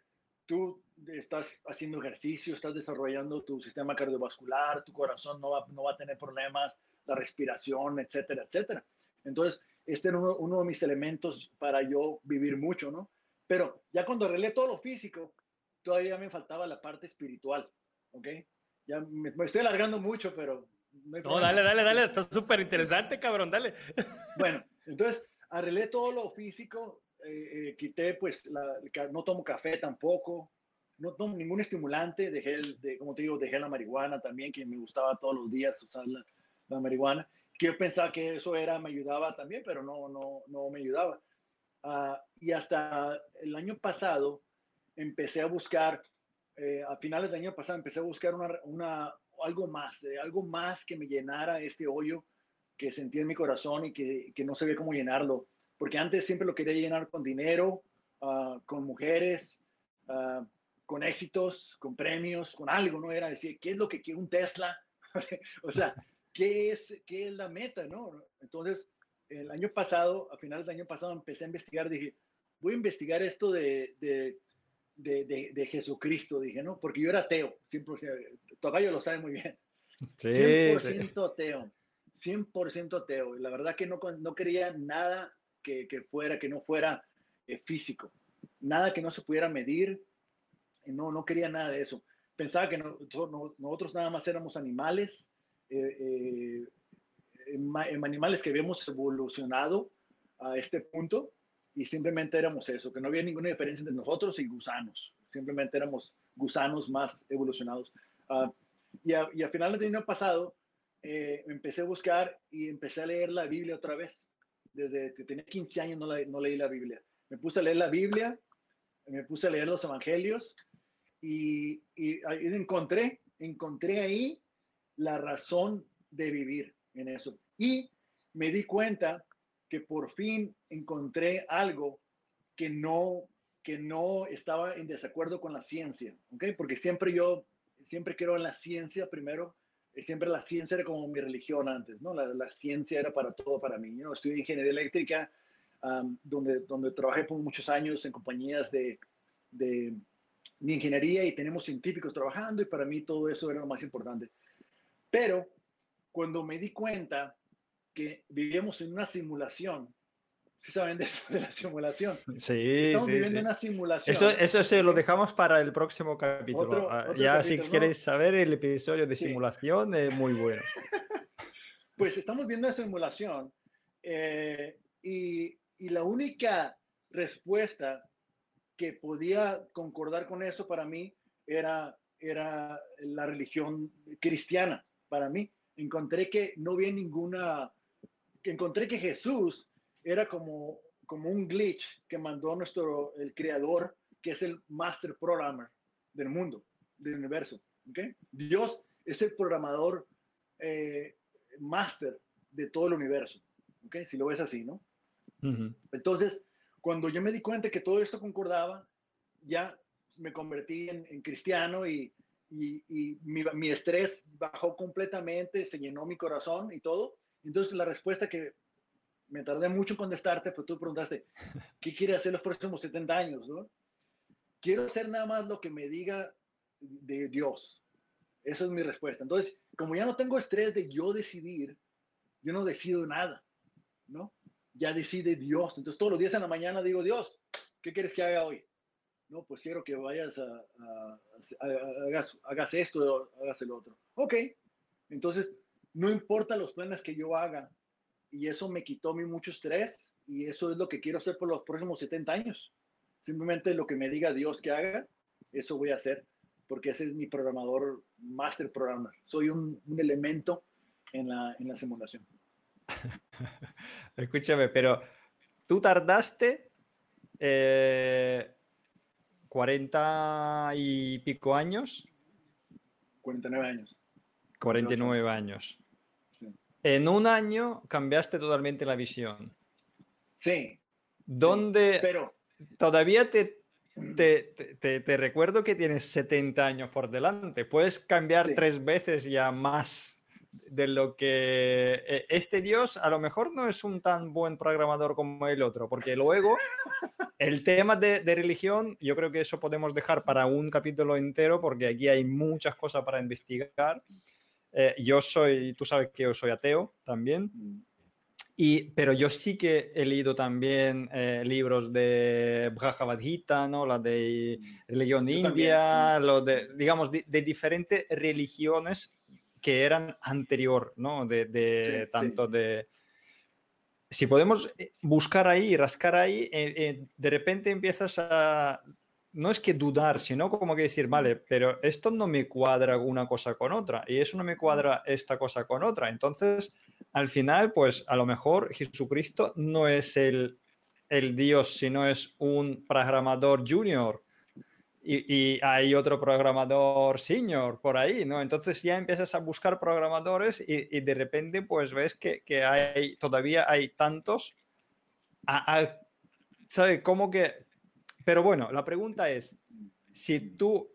tú estás haciendo ejercicio, estás desarrollando tu sistema cardiovascular, tu corazón no va, no va a tener problemas, la respiración, etcétera, etcétera. Entonces, este era uno, uno, de mis elementos para yo vivir mucho, ¿no? Pero ya cuando arreglé todo lo físico, todavía me faltaba la parte espiritual, ¿ok? Ya me, estoy alargando mucho, pero... No, dale, dale, dale, está súper interesante, cabrón, dale. Bueno, entonces arreglé todo lo físico, eh, eh, quité, pues, no tomo café tampoco, no tomo ningún estimulante, dejé, de, como te digo, dejé la marihuana también, que me gustaba todos los días usar la, la marihuana, que yo pensaba que eso era, me ayudaba también, pero no, no, no me ayudaba. Uh, y hasta el año pasado empecé a buscar, eh, a finales del año pasado empecé a buscar una, una algo más, eh, algo más que me llenara este hoyo que sentía en mi corazón y que, que no sabía cómo llenarlo. Porque antes siempre lo quería llenar con dinero, uh, con mujeres, uh, con éxitos, con premios, con algo, ¿no? Era decir, ¿qué es lo que quiere un Tesla? <laughs> o sea, ¿qué es, ¿qué es la meta, no? Entonces, el año pasado, a finales del año pasado, empecé a investigar, dije, voy a investigar esto de, de, de, de Jesucristo, dije, ¿no? Porque yo era ateo, 100%, Tocayo lo sabe muy bien. Sí, 100% ateo, 100% ateo. La verdad que no, no quería nada que, fuera, que no fuera eh, físico, nada que no se pudiera medir, no, no quería nada de eso. Pensaba que no, nosotros nada más éramos animales, eh, eh, animales que habíamos evolucionado a este punto y simplemente éramos eso, que no había ninguna diferencia entre nosotros y gusanos, simplemente éramos gusanos más evolucionados. Uh, y, a, y, a, finales del año pasado eh, empecé a buscar y empecé a leer la Biblia otra vez. Desde que tenía 15 años no, la, no leí la Biblia. Me puse a leer la Biblia, me puse a leer los evangelios y, y, encontré, encontré ahí la razón de vivir en eso. Y me di cuenta que por fin encontré algo que no, que no estaba en desacuerdo con la ciencia, ¿ok? Porque siempre yo, siempre quiero en la ciencia primero, siempre la ciencia era como mi religión antes, ¿no? La, ciencia era para todo para mí, ¿no? Estudié ingeniería eléctrica, donde, donde trabajé por muchos años en compañías de, de, de ingeniería y tenemos científicos trabajando y para mí todo eso era lo más importante. Pero cuando me di cuenta que vivíamos en una simulación, ¿sí saben de eso, de la simulación? Sí, Estamos sí, viviendo sí. una simulación. Eso, eso se lo dejamos para el próximo capítulo. Otro, Ah, otro ya capítulo, si ¿no? queréis saber el episodio de Sí. simulación es muy bueno. <laughs> Pues estamos viendo esa simulación eh, y, y la única respuesta que podía concordar con eso para mí era, era la religión cristiana, para mí. Encontré que no había ninguna, encontré que Jesús era como, como un glitch que mandó nuestro, el creador, que es el master programmer del mundo, del universo. ¿okay? Dios es el programador eh, máster de todo el universo, ¿ok? Si lo ves así, ¿no? Entonces, cuando yo me di cuenta que todo esto concordaba, ya me convertí en, en cristiano y, y, y mi, mi, estrés bajó completamente, se llenó mi corazón y todo. Entonces, la respuesta que me tardé mucho en contestarte, pero tú preguntaste, ¿qué quiere hacer los próximos 70 años? ¿no? Quiero hacer nada más lo que me diga de Dios. Esa es mi respuesta. Entonces, como ya no tengo estrés de yo decidir, yo no decido nada, ¿no? Ya decide Dios. Entonces, todos los días en la mañana digo, Dios, ¿qué quieres que haga hoy? No, pues quiero que vayas a, a, hagas, hagas, esto, hagas el otro. Ok. Entonces, no importa los planes que yo haga. Y eso me quitó mi mucho estrés y eso es lo que quiero hacer por los próximos 70 años. Simplemente lo que me diga Dios que haga, eso voy a hacer porque ese es mi programador, master programmer. Soy un, un elemento en la, en la simulación. <laughs> Escúchame, pero tú tardaste eh, 40 y pico años. 49 años. 49 años. En un año cambiaste totalmente la visión. Sí. ¿Dónde? Sí, pero todavía te, te, te, te, recuerdo que tienes 70 años por delante. Puedes cambiar sí. tres veces ya más de lo que eh, este Dios a lo mejor no es un tan buen programador como el otro, porque luego <laughs> el tema de, religión, yo creo que eso podemos dejar para un capítulo entero, porque aquí hay muchas cosas para investigar. Eh, yo soy, tú sabes que yo soy ateo también. Y, pero yo sí que he leído también eh, libros de Bhagavad Gita, ¿no? la de religión india, lo de, digamos, de, diferentes religiones que eran anterior, ¿no? De, de tanto de... Si podemos eh, buscar ahí, rascar ahí, eh, de repente empiezas a... No es que dudar, sino como que decir, vale, pero esto no me cuadra una cosa con otra y eso no me cuadra esta cosa con otra. Entonces, al final, pues a lo mejor Jesucristo no es el, el Dios, sino es un programador junior. Y, hay otro programador senior por ahí, ¿no? Entonces ya empiezas a buscar programadores y, de repente pues ves que, que, hay, todavía hay tantos. ¿Sabes? Como que... Pero bueno, la pregunta es, si tú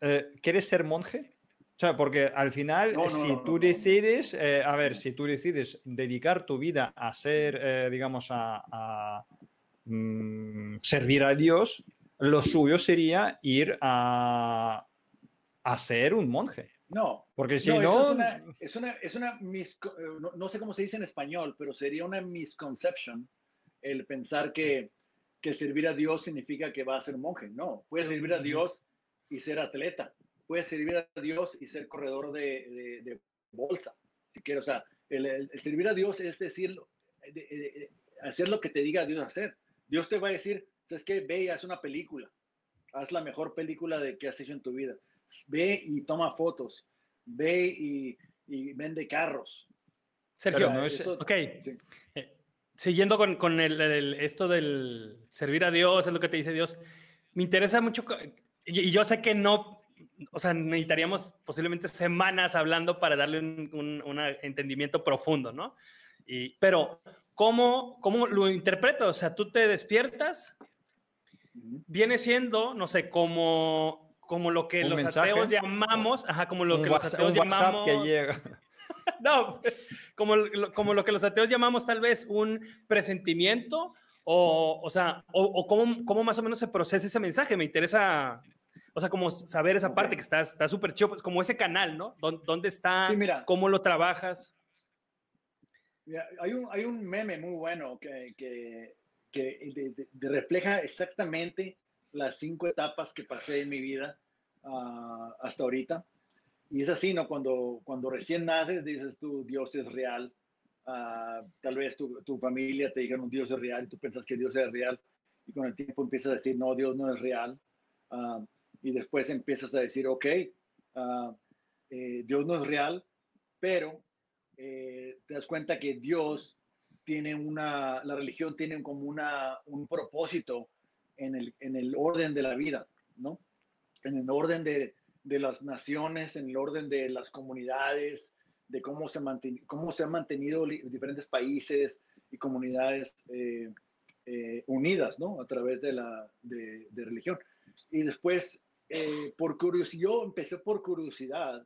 eh, quieres ser monje, o sea, porque al final, si tú decides, eh, a ver, si tú decides dedicar tu vida a ser, eh, digamos, a, mm, servir a Dios, lo suyo sería ir a, a ser un monje. No, porque si no... Es una, es una, no, sé cómo se dice en español, pero sería una misconception el pensar que, que servir a Dios significa que va a ser monje. No, puedes servir a Dios y ser atleta puedes servir a Dios y ser corredor de, bolsa, si quieres. O sea, el, servir a Dios es decir, hacer lo que te diga Dios hacer. Dios te va a decir, ¿sabes qué? Ve y haz una película. Haz la mejor película de que has hecho en tu vida. Ve y toma fotos. Ve y, vende carros. Sergio, no es, ok. Eh, siguiendo con, con el, esto del servir a Dios, es lo que te dice Dios, me interesa mucho, y yo sé que no, o sea, necesitaríamos posiblemente semanas hablando para darle un, entendimiento profundo, ¿no? Y, pero, ¿cómo, ¿cómo lo interpreto? O sea, tú te despiertas, viene siendo, no sé, como, como lo que los ateos llamamos, ajá, como lo que los ateos llamamos... que llega. <laughs> no, como, como lo que los ateos llamamos tal vez un presentimiento o, o sea, o, o cómo, cómo, más o menos se procesa ese mensaje. Me interesa o sea, como saber esa parte que está súper chido, pues como ese canal, ¿no? ¿Dónde está? ¿Cómo lo trabajas? hay, un, hay un meme muy bueno que, que, que refleja exactamente las cinco etapas que pasé en mi vida ah, hasta ahorita. Y es así, ¿no? Cuando, cuando recién naces, dices tú, Dios es real. Ah, tal vez tu, tu, familia te dijeron, Dios es real, y tú piensas que Dios es real. Y con el tiempo empiezas a decir, no, Dios no es real. Uh, y después empiezas a decir, ok, ah, eh, Dios no es real, pero eh, te das cuenta que Dios tiene una, la religión tiene como una, un propósito en el, en el orden de la vida, ¿no? En el orden de, de las naciones, en el orden de las comunidades, de cómo se, cómo se han mantenido diferentes países y comunidades eh, unidas, ¿no? A través de la de, de religión. Y después eh, por curiosidad, yo empecé por curiosidad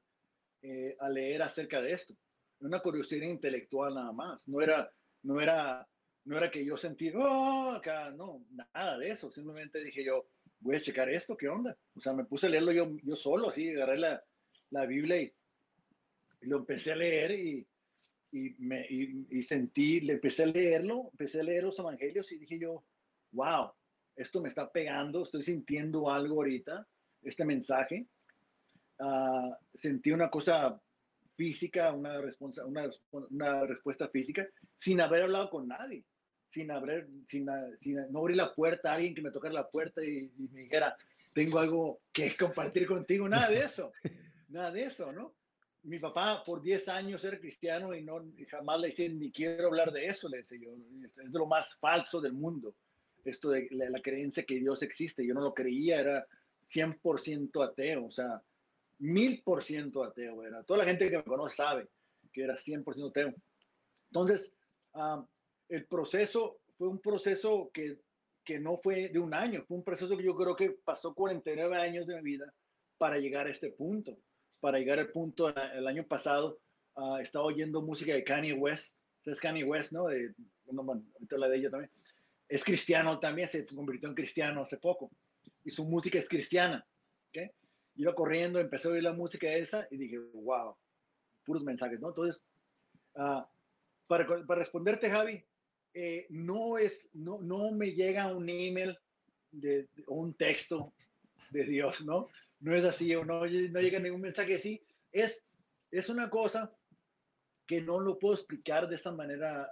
eh, a leer acerca de esto. Una curiosidad intelectual nada más. No era, no era, no era que yo sentí, oh, acá, no, nada de eso. Simplemente dije yo, voy a checar esto, ¿qué onda? O sea, me puse a leerlo yo, yo solo, así, agarré la, la Biblia y, lo empecé a leer y, y, me, y, sentí, le empecé a leerlo, empecé a leer los evangelios y dije yo, wow, esto me está pegando, estoy sintiendo algo ahorita este mensaje, uh, sentí una cosa física, una, una, una, respuesta física, sin haber hablado con nadie, sin haber, sin, sin no abrir la puerta a alguien que me tocara la puerta y, me dijera, tengo algo que <laughs> compartir contigo, nada de eso, <laughs> nada de eso, ¿no? Mi papá por 10 años era cristiano y no jamás le decía ni quiero hablar de eso, le decía yo, es de lo más falso del mundo, esto de la, la creencia que Dios existe, yo no lo creía, era 100% ateo, o sea, mil por ciento ateo era. Toda la gente que me conoce sabe que era 100% ateo. Entonces, ah, el proceso fue un proceso que, que no fue de un año, fue un proceso que yo creo que pasó 49 años de mi vida para llegar a este punto, para llegar al punto el año pasado ah, estaba oyendo música de Kanye West. Es Kanye West, ¿no? De, bueno, ahorita la de ella también. Es cristiano también, se convirtió en cristiano hace poco. Y su música es cristiana. ¿okay? Iba corriendo, empecé a oír la música esa y dije, wow, puros mensajes, ¿no? Entonces, uh, para, para, responderte, Javi, eh, no, es, no, no me llega un email de, un texto de Dios, ¿no? No es así, o no, no llega ningún mensaje así. Es, es una cosa que no lo puedo explicar de esa manera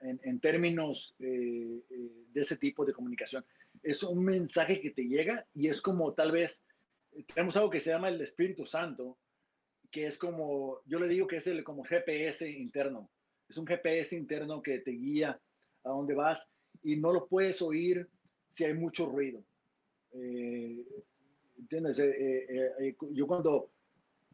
en, en, términos eh, eh, de ese tipo de comunicación. Es un mensaje que te llega y es como tal vez, tenemos algo que se llama el Espíritu Santo, que es como, yo le digo que es el como GPS interno. Es un GPS interno que te guía a dónde vas y no lo puedes oír si hay mucho ruido. Eh, ¿Entiendes? Eh, yo cuando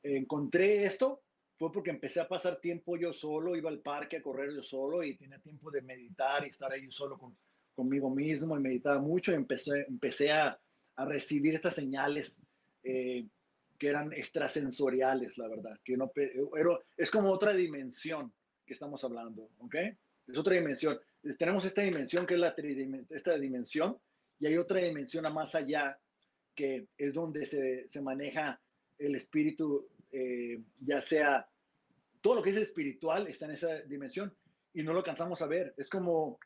encontré esto, fue porque empecé a pasar tiempo yo solo, iba al parque a correr yo solo y tenía tiempo de meditar y estar ahí solo con, conmigo mismo y meditaba mucho y empecé, empecé a, a recibir estas señales eh, que eran extrasensoriales, la verdad, que no, pero es como otra dimensión que estamos hablando, ¿ok? Es otra dimensión. Tenemos esta dimensión que es la esta dimensión y hay otra dimensión a más allá que es donde se, se maneja el espíritu eh, ya sea todo lo que es espiritual está en esa dimensión y no lo alcanzamos a ver. Es como,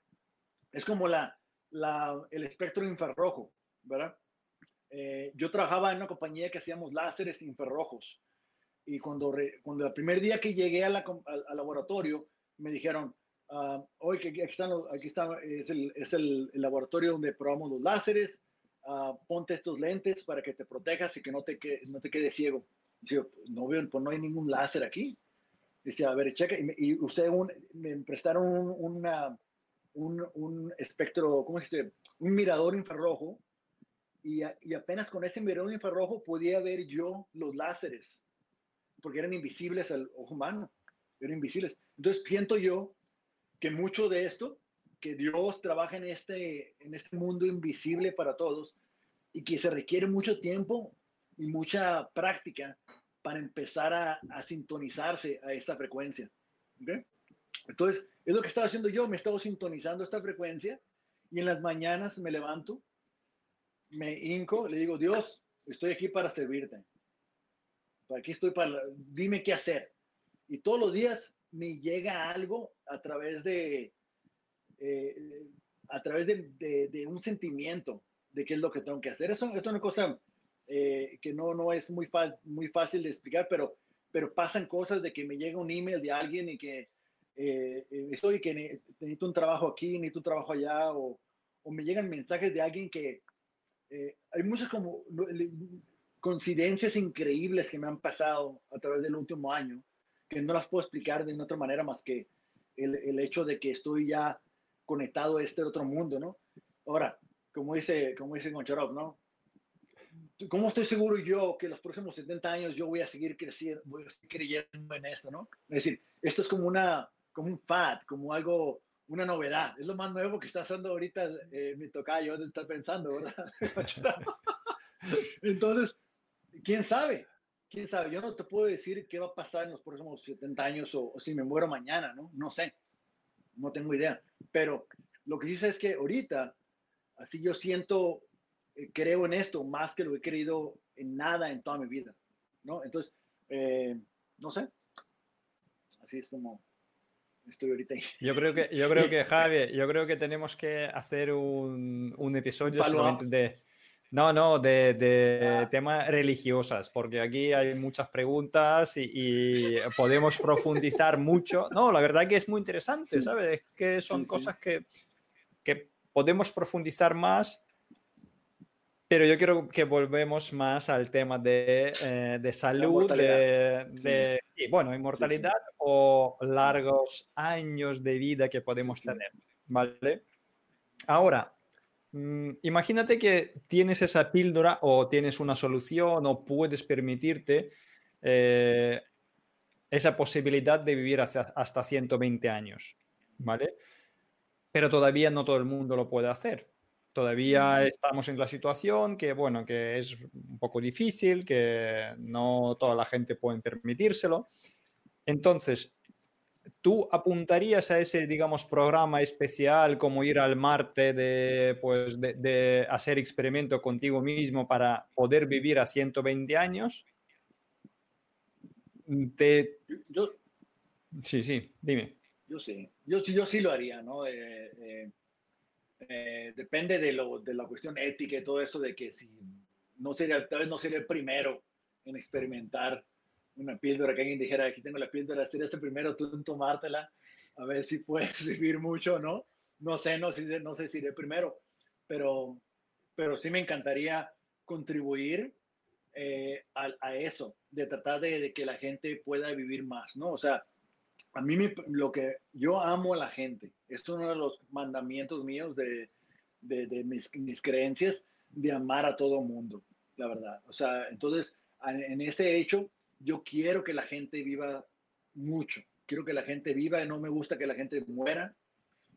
es como la, la el espectro infrarrojo, ¿verdad? Eh, yo trabajaba en una compañía que hacíamos láseres infrarrojos y cuando, re, cuando el primer día que llegué a la, al, al, laboratorio me dijeron, uh, hoy que aquí están, aquí está, es, el, es el, el, laboratorio donde probamos los láseres, uh, ponte estos lentes para que te protejas y que no te, que, no te quedes ciego. Dice, no veo, pues no hay ningún láser aquí. Dice, a ver, checa. Y, y ustedes me prestaron un, una, un, un, espectro, ¿cómo se dice? Un mirador infrarrojo. Y, y, apenas con ese mirador infrarrojo podía ver yo los láseres, porque eran invisibles al ojo humano, eran invisibles. Entonces siento yo que mucho de esto, que Dios trabaja en este, en este mundo invisible para todos y que se requiere mucho tiempo y mucha práctica para empezar a, a sintonizarse a esa frecuencia. ¿okay? Entonces, es lo que estaba haciendo yo, me estaba sintonizando esta frecuencia y en las mañanas me levanto, me hinco, le digo, Dios, estoy aquí para servirte. Aquí estoy para, dime qué hacer. Y todos los días me llega algo a través de, eh, a través de, un sentimiento de qué es lo que tengo que hacer. Esto, esto es una cosa eh, que no, no es muy, muy fácil de explicar, pero, pero pasan cosas de que me llega un email de alguien y que eh, estoy que necesito un trabajo aquí, necesito un trabajo allá, o, o me llegan mensajes de alguien que eh, hay muchas como coincidencias increíbles que me han pasado a través del último año, que no las puedo explicar de otra manera más que el, el hecho de que estoy ya conectado a este otro mundo, ¿no? Ahora, como dice, como dice Goncharov, ¿no? ¿cómo estoy seguro yo que los próximos 70 años yo voy a seguir creciendo, voy a seguir creyendo en esto, ¿no? Es decir, esto es como, una, como un fad, como algo, una novedad. Es lo más nuevo que está haciendo ahorita eh, mi tocayo, estar pensando, ¿verdad? <laughs> <laughs> Entonces, ¿quién sabe? ¿Quién sabe? Yo no te puedo decir qué va a pasar en los próximos 70 años o, o si me muero mañana, ¿no? No sé. No tengo idea. Pero lo que sí sé es que ahorita, así yo siento eh, creo en esto más que lo he querido en nada en toda mi vida, ¿no? Entonces, eh, no sé. Así es como estoy ahorita. Yo creo que, yo creo <laughs> que Javi, yo creo que tenemos que hacer un, un episodio solamente de... No, no, de, de ah. temas religiosos, porque aquí hay muchas preguntas y, y, podemos profundizar mucho. No, la verdad que es muy interesante, sí. ¿sabes? Es que son sí, cosas. Que, que podemos profundizar más pero yo quiero que volvemos más al tema de, eh, de salud, de, de sí. bueno, inmortalidad sí, sí. o largos años de vida que podemos tener, ¿vale? Ahora, imagínate que tienes esa píldora o tienes una solución o puedes permitirte eh, esa posibilidad de vivir hasta, hasta 120 años, ¿vale? Pero todavía no todo el mundo lo puede hacer. Todavía estamos en la situación que, bueno, que es un poco difícil, que no toda la gente puede permitírselo. Entonces, ¿tú apuntarías a ese, digamos, programa especial como ir al Marte de, pues, de, hacer experimento contigo mismo para poder vivir a 120 años? Te... Yo, sí, sí, dime. Yo sí, yo, yo sí lo haría, ¿no? Eh, eh, eh, depende de, lo, de la cuestión ética y todo eso, de que si no sería, tal vez no sería el primero en experimentar una píldora, que alguien dijera, aquí tengo la píldora, sería el primero tú tomártela, a ver si puedes <laughs> vivir mucho, ¿no? No sé, no, sé, no sé si iré primero, pero, pero sí me encantaría contribuir eh, a, a, eso, de tratar de, de, que la gente pueda vivir más, ¿no? O sea, a mí lo que yo amo a la gente, es uno de los mandamientos míos de, de, de mis, mis, creencias, de amar a todo mundo, la verdad. O sea, entonces, en ese hecho, yo quiero que la gente viva mucho, quiero que la gente viva, y no me gusta que la gente muera,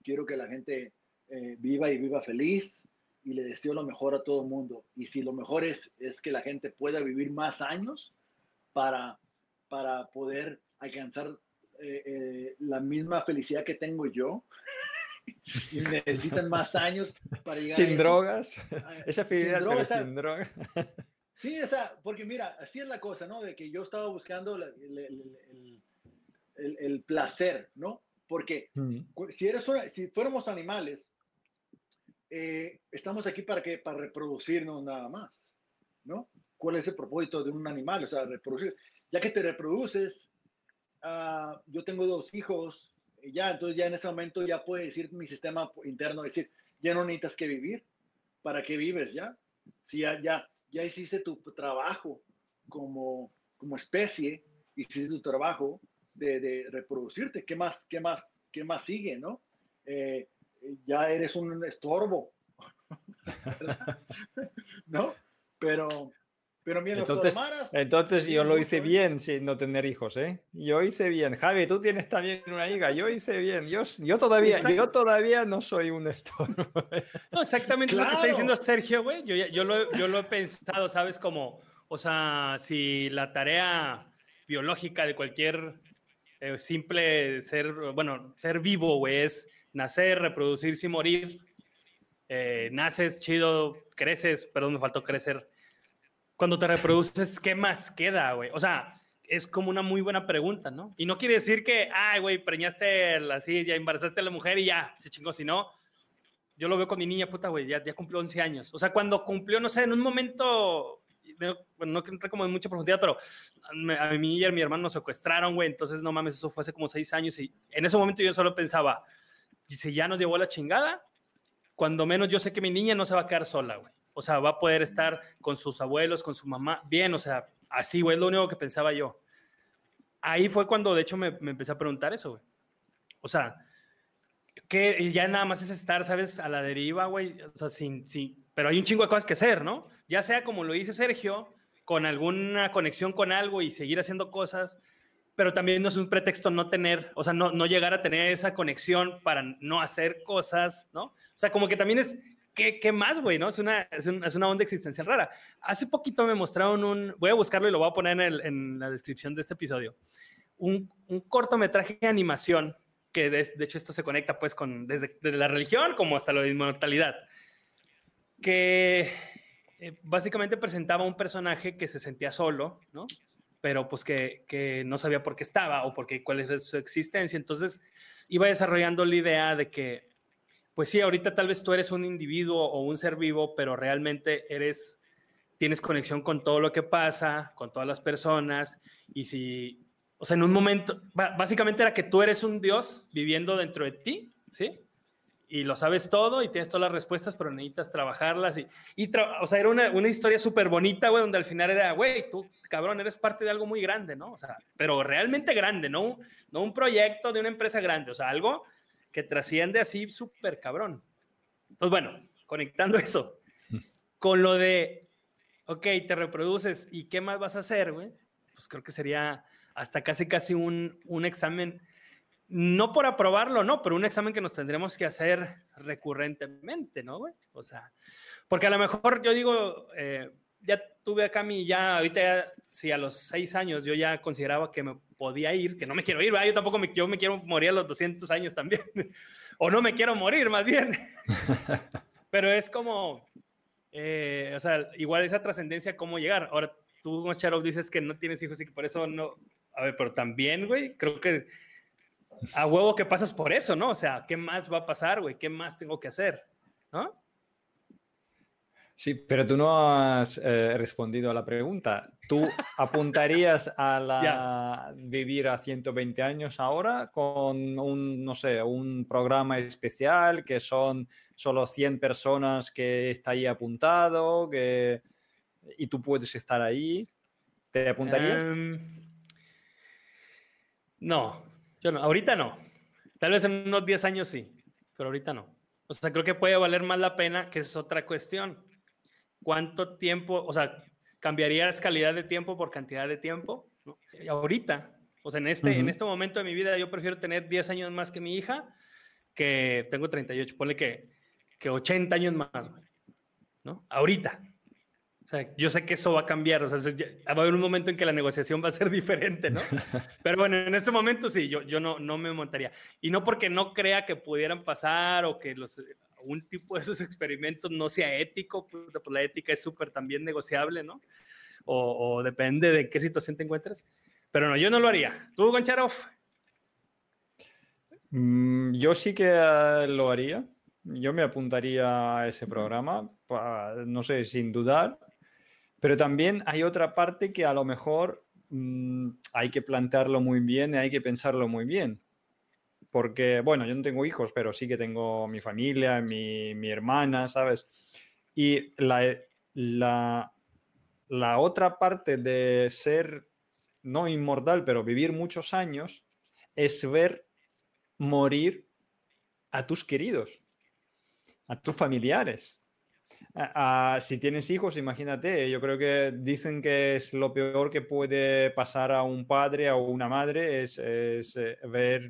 quiero que la gente eh, viva y viva feliz y le deseo lo mejor a todo el mundo. Y si lo mejor es, es que la gente pueda vivir más años para, para poder alcanzar eh, eh, la misma felicidad que tengo yo y necesitan más años para llegar sin drogas. Esa felicidad sin drogas, sin drogas sí esa porque mira así es la cosa no de que yo estaba buscando el, el, el, el placer no porque si eres si fuéramos animales eh, estamos aquí para que para reproducirnos nada más no cuál es el propósito de un animal o sea reproducir. Ya que te reproduces Ah, yo tengo dos hijos, y ya, entonces ya en ese momento ya puede decir mi sistema interno, decir, ya no necesitas que vivir, ¿para qué vives ya? Si ya, ya, ya hiciste tu trabajo como, como especie, hiciste tu trabajo de, reproducirte, ¿qué más, qué más, qué más sigue, no? Eh, ya eres un estorbo, <laughs> ¿no? Pero, pero mira, entonces, entonces yo lo hice bien sin no tener hijos, ¿eh? Yo hice bien. Javi, tú tienes también una hija. Yo hice bien. Yo, yo, todavía, yo todavía no soy un estorbo. <laughs> No, exactamente lo que está diciendo Sergio, güey. Yo, yo, lo, yo lo he pensado, ¿sabes? Como, o sea, si la tarea biológica de cualquier eh, simple ser, bueno, ser vivo, güey, es nacer, reproducirse y morir. Eh, naces, chido, creces, perdón, me faltó crecer cuando te reproduces, ¿qué más queda, güey? O sea, es como una muy buena pregunta, ¿no? Y no quiere decir que, ay, güey, preñaste así, ya embarazaste a la mujer y ya, se chingó, si no, yo lo veo con mi niña, puta, güey, ya, ya cumplió 11 años. O sea, cuando cumplió, no sé, en un momento, bueno, no entré como en mucha profundidad, pero a mí y a mi hermano nos secuestraron, güey, entonces no mames, eso fue hace como 6 años y en ese momento yo solo pensaba, si ya nos llevó la chingada, cuando menos yo sé que mi niña no se va a quedar sola, güey o sea, va a poder estar con sus abuelos, con su mamá, bien, o sea, así, güey, es lo único que pensaba yo. Ahí fue cuando, de hecho, me, empecé a preguntar eso, güey. O sea, que ya nada más es estar, ¿sabes? A la deriva, güey, o sea, sin, sin, pero hay un chingo de cosas que hacer, ¿no? Ya sea como lo dice Sergio, con alguna conexión con algo y seguir haciendo cosas, pero también no es un pretexto no tener, o sea, no, no llegar a tener esa conexión para no hacer cosas, ¿no? O sea, como que también es ¿qué, más, güey? ¿no? Es una, es, una onda existencial rara. Hace poquito me mostraron un, voy a buscarlo y lo voy a poner en, la descripción de este episodio, un, un cortometraje de animación que de, hecho esto se conecta pues con desde, la religión como hasta la inmortalidad, que eh, básicamente presentaba un personaje que se sentía solo, ¿no? Pero pues que, que no sabía por qué estaba o por qué, cuál es su existencia. Entonces iba desarrollando la idea de que pues sí, ahorita tal vez tú eres un individuo o un ser vivo, pero realmente eres, tienes conexión con todo lo que pasa, con todas las personas, y si, o sea, en un momento, básicamente era que tú eres un Dios viviendo dentro de ti, ¿sí? Y lo sabes todo y tienes todas las respuestas, pero necesitas trabajarlas. Y, y o sea, era una, una historia súper bonita, güey, donde al final era, güey, tú, cabrón, eres parte de algo muy grande, ¿no? O sea, pero realmente grande, ¿no? No un proyecto de una empresa grande, o sea, algo que trasciende así súper cabrón. Entonces, bueno, conectando eso con lo de, ok, te reproduces y qué más vas a hacer, güey, pues creo que sería hasta casi, casi un, un examen, no por aprobarlo, no, pero un examen que nos tendremos que hacer recurrentemente, ¿no, güey? O sea, porque a lo mejor yo digo, eh, ya tuve acá mi, ya ahorita ya, si a los seis años yo ya consideraba que me podía ir, que no me quiero ir, yo tampoco me, yo me quiero morir a los 200 años también, <laughs> o no me quiero morir más bien. <laughs> Pero es como, eh, o sea, igual esa trascendencia, cómo llegar. Ahora, tú, Charov, dices que no tienes hijos y que por eso no, a ver, pero también, güey, creo que a huevo que pasas por eso, ¿no? O sea, ¿qué más va a pasar, güey? ¿Qué más tengo que hacer? ¿No? Sí, pero tú no has eh, respondido a la pregunta. ¿Tú <laughs> apuntarías a la vivir a 120 años ahora con un, no sé, un programa especial que son solo 100 personas que está ahí apuntado que, y tú puedes estar ahí? ¿Te apuntarías? Em, no, yo no, ahorita no. Tal vez en unos 10 años sí, pero ahorita no. O sea, creo que puede valer más la pena, que es otra cuestión ¿cuánto tiempo, o sea, cambiarías calidad de tiempo por cantidad de tiempo? ahorita, o sea, en este, en este momento de mi vida yo prefiero tener 10 años más que mi hija, que tengo 38, ponle que, que 80 años más, ¿no? Ahorita. O sea, yo sé que eso va a cambiar, o sea, va a haber un momento en que la negociación va a ser <laughs> diferente, ¿no? <laughs> Pero bueno, en este momento sí, yo, yo no, no me montaría. Y no porque no crea que pudieran pasar o que los, un tipo de esos experimentos no sea ético, pues, pues la ética es súper también negociable, ¿no? O, depende de qué situación te encuentres. Pero no, yo no lo haría. ¿Tú, Goncharov? Mm, yo sí que eh, lo haría. Yo me apuntaría a ese programa, no sé, sin dudar. Pero también hay otra parte que a lo mejor mm, hay que plantearlo muy bien y hay que pensarlo muy bien porque, bueno, yo no tengo hijos, pero sí que tengo mi familia, mi, mi hermana, ¿sabes? Y la, la, la otra parte de ser, no inmortal, pero vivir muchos años, es ver morir a tus queridos, a tus familiares. si tienes hijos, imagínate, yo creo que dicen que es lo peor que puede pasar a un padre o una madre, es, es eh, ver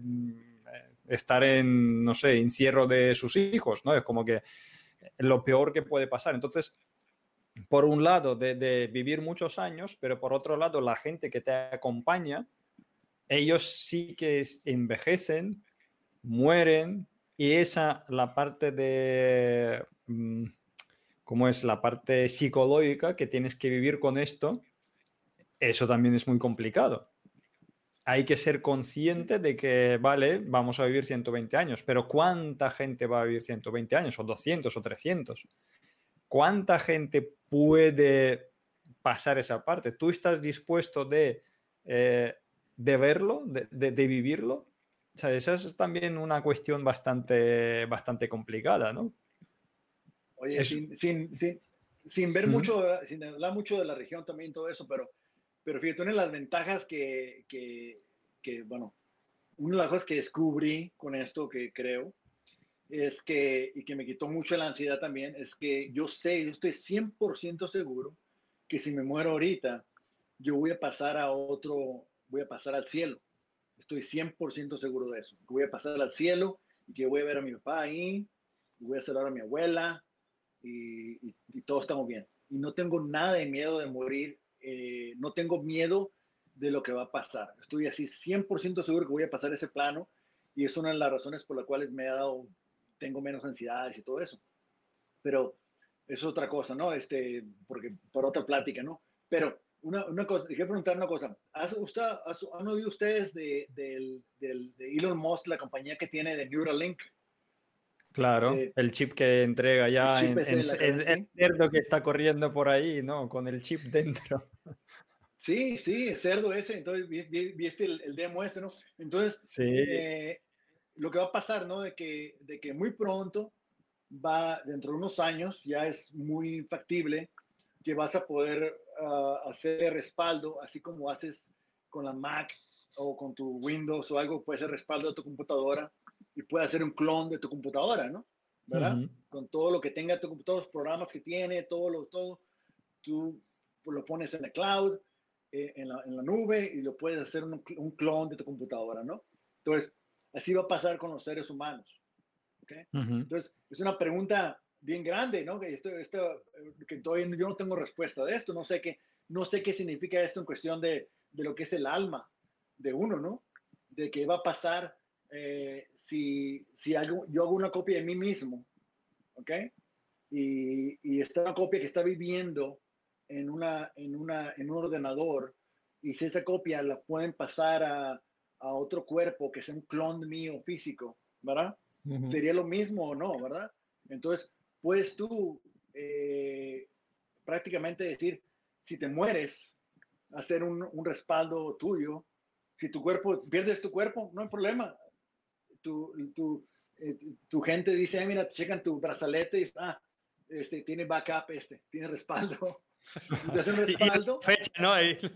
estar en, no sé, encierro de sus hijos, ¿no? Es como que lo peor que puede pasar. Entonces, por un lado, de, vivir muchos años, pero por otro lado, la gente que te acompaña, ellos sí que envejecen, mueren, y esa, la parte de, mm, ¿cómo es? La parte psicológica que tienes que vivir con esto, eso también es muy complicado hay que ser consciente de que, vale, vamos a vivir 120 años, pero ¿cuánta gente va a vivir 120 años? O 200 o 300. ¿Cuánta gente puede pasar esa parte? ¿Tú estás dispuesto de, eh, de verlo, de, vivirlo? O sea, esa es también una cuestión bastante, bastante complicada, ¿no? Oye, sin, sin, ver mucho, sin hablar mucho de la región también, todo eso, pero pero fíjate, una de las ventajas que, que, que, bueno, una de las cosas que descubrí con esto que creo es que, y que me quitó mucho la ansiedad también, es que yo sé, yo estoy 100% seguro que si me muero ahorita, yo voy a pasar a otro, voy a pasar al cielo. Estoy 100% seguro de eso. Voy a pasar al cielo y que voy a ver a mi papá ahí, y voy a saludar a mi abuela y, y, y todos estamos bien. Y no tengo nada de miedo de morir eh, no tengo miedo de lo que va a pasar. Estoy así 100% seguro que voy a pasar ese plano y es una de las razones por las cuales me ha dado, tengo menos ansiedades y todo eso. Pero es otra cosa, ¿no? Este, porque por otra plática, ¿no? Pero una, una cosa, quiero preguntar una cosa. usted, ¿Han oído ustedes de, de, Elon Musk, la compañía que tiene de Neuralink? Claro, eh, el chip que entrega ya en, en, cerdo que está corriendo por ahí, ¿no? Con el chip dentro. Sí, sí, el cerdo ese, entonces viste el, el demo ese, ¿no? Entonces, eh, lo que va a pasar, ¿no? De que, de que muy pronto va, dentro de unos años, ya es muy factible que vas a poder ah, hacer respaldo, así como haces con la Mac o con tu Windows o algo, puede ser respaldo de tu computadora y puede hacer un clon de tu computadora, ¿no? ¿Verdad? Con todo lo que tenga tu todos los programas que tiene, todo lo, todo, tú lo pones en el cloud, eh, en, la, en, la, nube y lo puedes hacer un, un, clon de tu computadora, ¿no? Entonces, así va a pasar con los seres humanos. ¿okay? Entonces, es una pregunta bien grande, ¿no? Que, esto, esto, que todavía yo no tengo respuesta de esto, no sé qué, no sé qué significa esto en cuestión de, de lo que es el alma de uno, ¿no? De qué va a pasar eh, si, si hago, yo hago una copia de mí mismo, ¿ok? Y, y esta copia que está viviendo en, una, en, una, en un ordenador y si esa copia la pueden pasar a, a otro cuerpo que sea un clon mío físico, ¿verdad? Sería lo mismo o no, ¿verdad? Entonces, puedes tú eh, prácticamente decir, si te mueres, hacer un, un, respaldo tuyo. Si tu cuerpo, pierdes tu cuerpo, no hay problema. Tu, tu, eh, tu gente dice, mira, checan tu brazalete y ah, este, tiene backup, este, tiene respaldo. <laughs> Y hace un respaldo. Fecha, ¿no? Ahí. <laughs>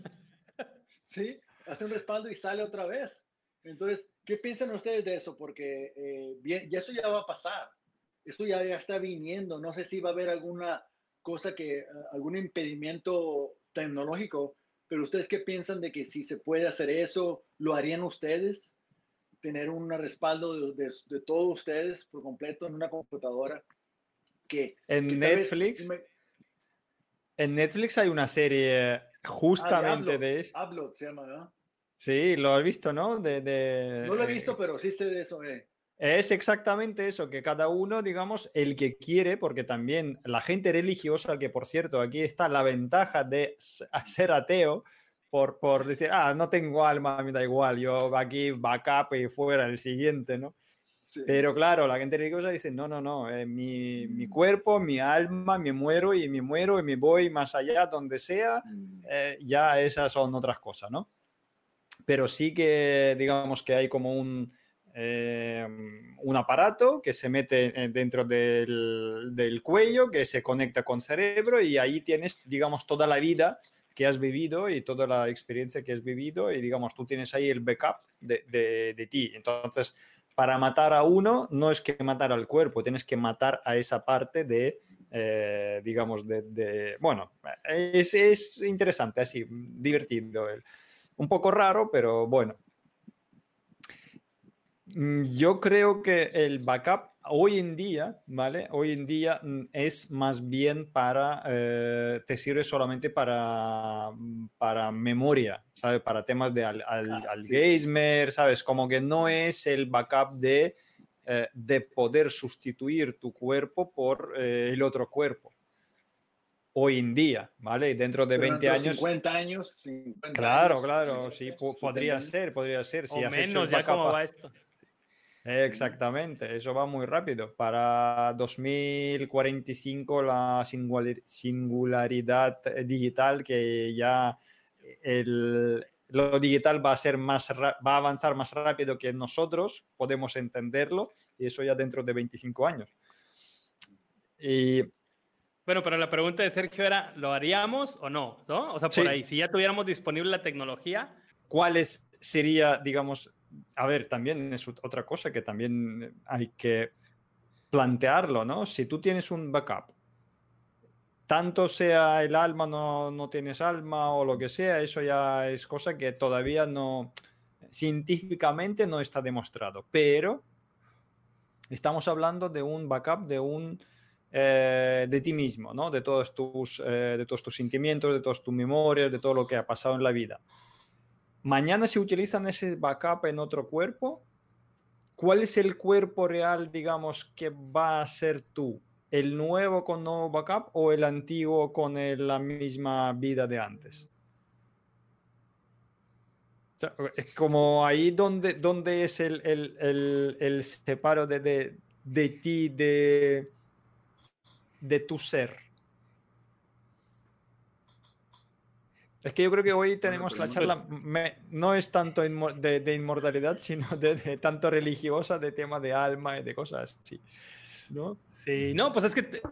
Sí, hace un respaldo y sale otra vez. Entonces, ¿qué piensan ustedes de eso? Porque eh, bien, ya eso ya va a pasar. Eso ya, ya está viniendo. No sé si va a haber alguna cosa que, algún impedimento tecnológico, pero ustedes qué piensan de que si se puede hacer eso, lo harían ustedes? Tener un respaldo de, de, de todos ustedes por completo en una computadora. Que, en que Netflix. Vez, en Netflix hay una serie justamente ah, de, de eso. Upload se llama, ¿no? Sí, lo has visto, ¿no? De, de, no lo he visto, pero sí sé de eso. Eh. Es exactamente eso, que cada uno, digamos, el que quiere, porque también la gente religiosa, que por cierto, aquí está la ventaja de ser ateo, por, por decir, ah, no tengo alma, me da igual, yo aquí backup y fuera el siguiente, ¿no? Sí. Pero claro, la gente religiosa dice, no, no, no, eh, mi, mi, cuerpo, mi alma, me muero y me muero y me voy más allá, donde sea, eh, ya esas son otras cosas, ¿no? Pero sí que, digamos que hay como un, eh, un aparato que se mete dentro del, del, cuello, que se conecta con cerebro y ahí tienes, digamos, toda la vida que has vivido y toda la experiencia que has vivido y, digamos, tú tienes ahí el backup de, de, ti. Entonces, para matar a uno no es que matar al cuerpo, tienes que matar a esa parte de, eh, digamos, de, de, bueno, es, es, interesante, así, divertido. Un poco raro, pero bueno. Mm, yo creo que el backup hoy en día, ¿vale? Hoy en día mm, es más bien para, eh, te sirve solamente para, mm, para memoria, ¿sabes? Para temas de al, al, ah, al sí. gamer, ¿sabes? Como que no es el backup de, eh, de poder sustituir tu cuerpo por eh, el otro cuerpo. Hoy en día, ¿vale? Dentro de 20 años. 50 años. 50 claro, años, claro, sí, podría ser, podría ser. Si o menos, ya cómo va esto. Exactamente, eso va muy rápido. Para 2045 la singularidad digital que ya el, lo digital va a ser más va a avanzar más rápido que nosotros podemos entenderlo y eso ya dentro de 25 años. Y bueno, pero la pregunta de Sergio era, ¿lo haríamos o no? ¿no? O sea, por sí. ahí, si ya tuviéramos disponible la tecnología. ¿Cuáles sería, digamos, a ver, también es otra cosa que también hay que plantearlo, ¿no? Si tú tienes un backup, tanto sea el alma, no, no tienes alma o lo que sea, eso ya es cosa que todavía no, científicamente no está demostrado, pero estamos hablando de un backup de un... Eh, de ti mismo, ¿no? De todos, tus, eh, de todos tus sentimientos, de todas tus memorias, de todo lo que ha pasado en la vida mañana se utilizan ese backup en otro cuerpo, ¿cuál es el cuerpo real, digamos, que va a ser tú? ¿El nuevo con nuevo backup o el antiguo con el, la misma vida de antes? Es como ahí donde, donde es el, el, el, el separo de, de, de ti, de, de tu ser. Es que yo creo que hoy tenemos la charla, me, no es tanto de, de inmortalidad, <laughs> sino de, de, tanto religiosa, de tema de alma y de cosas así. ¿no? Sí, no, pues es que te...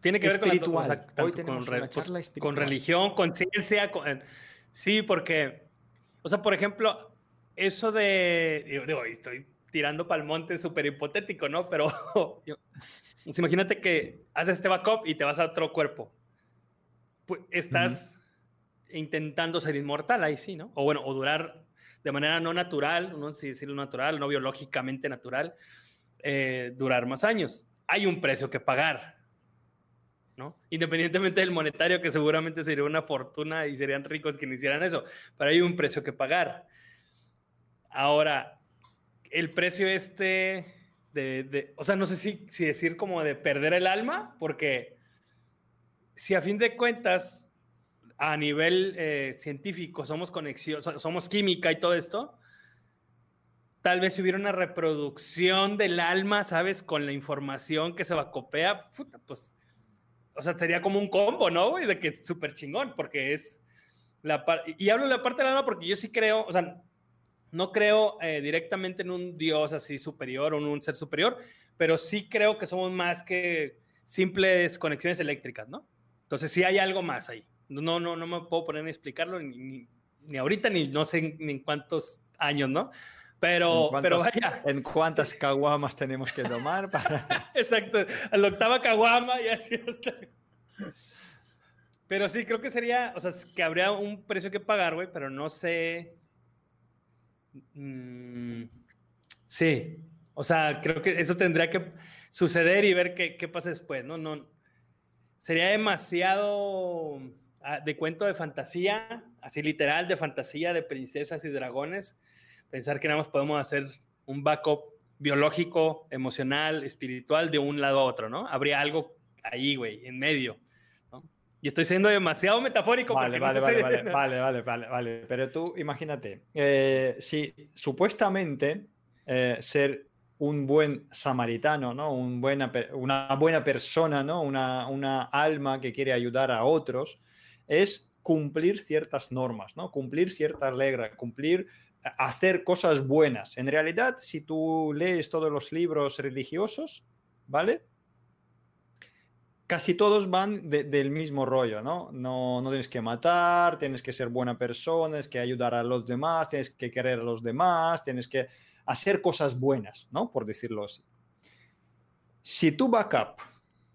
tiene que espiritual. ver con, la, hoy tenemos con, charla pues, con religión, con ciencia, con, sí, porque, o sea, por ejemplo, eso de, digo, digo estoy tirando para el monte súper hipotético, ¿no? Pero <laughs> yo, pues imagínate que haces este backup y te vas a otro cuerpo pues estás uh -huh. intentando ser inmortal ahí sí, ¿no? O bueno, o durar de manera no natural, no sé si decirlo natural, no biológicamente natural, eh, durar más años. Hay un precio que pagar, ¿no? Independientemente del monetario, que seguramente sería una fortuna y serían ricos quienes hicieran eso, pero hay un precio que pagar. Ahora, el precio este de, o sea, no sé si, si decir como de perder el alma, porque si a fin de cuentas, a nivel eh, científico, somos conexión, somos química y todo esto, tal vez si hubiera una reproducción del alma, ¿sabes? Con la información que se va a copiar, pues, o sea, sería como un combo, ¿no? De que súper chingón, porque es la parte, y hablo de la parte del alma porque yo sí creo, o sea, no creo eh, directamente en un Dios así superior o en un ser superior, pero sí creo que somos más que simples conexiones eléctricas, ¿no? Entonces sí hay algo más ahí. No, no, no me puedo poner a explicarlo ni, ni, ahorita ni no sé ni en cuántos años, ¿no? Pero, pero vaya. ¿En cuántas caguamas tenemos que tomar para...? <laughs> Exacto, a la octava caguama y así hasta... Pero sí, creo que sería, o sea, que habría un precio que pagar, güey, pero no sé Mm, sí, o sea, creo que eso tendría que suceder y ver qué, pasa después, ¿no? no Sería demasiado ah, de cuento de fantasía, así literal, de fantasía de princesas y dragones, pensar que nada más podemos hacer un backup biológico, emocional, espiritual de un lado a otro, ¿no? Habría algo ahí, güey, en medio. Y estoy siendo demasiado metafórico. Vale, vale, vale, vale, vale, vale, vale, vale, Pero tú imagínate, eh, si supuestamente eh, ser un buen samaritano, ¿no? Una buena persona, ¿no? Una, alma que quiere ayudar a otros, es cumplir ciertas normas, ¿no? Cumplir ciertas reglas, cumplir, hacer cosas buenas. En realidad, si tú lees todos los libros religiosos, ¿vale? casi todos van del mismo rollo, ¿no? ¿no? No tienes que matar, tienes que ser buena persona, tienes que ayudar a los demás, tienes que querer a los demás, tienes que hacer cosas buenas, ¿no? Por decirlo así. Si tu backup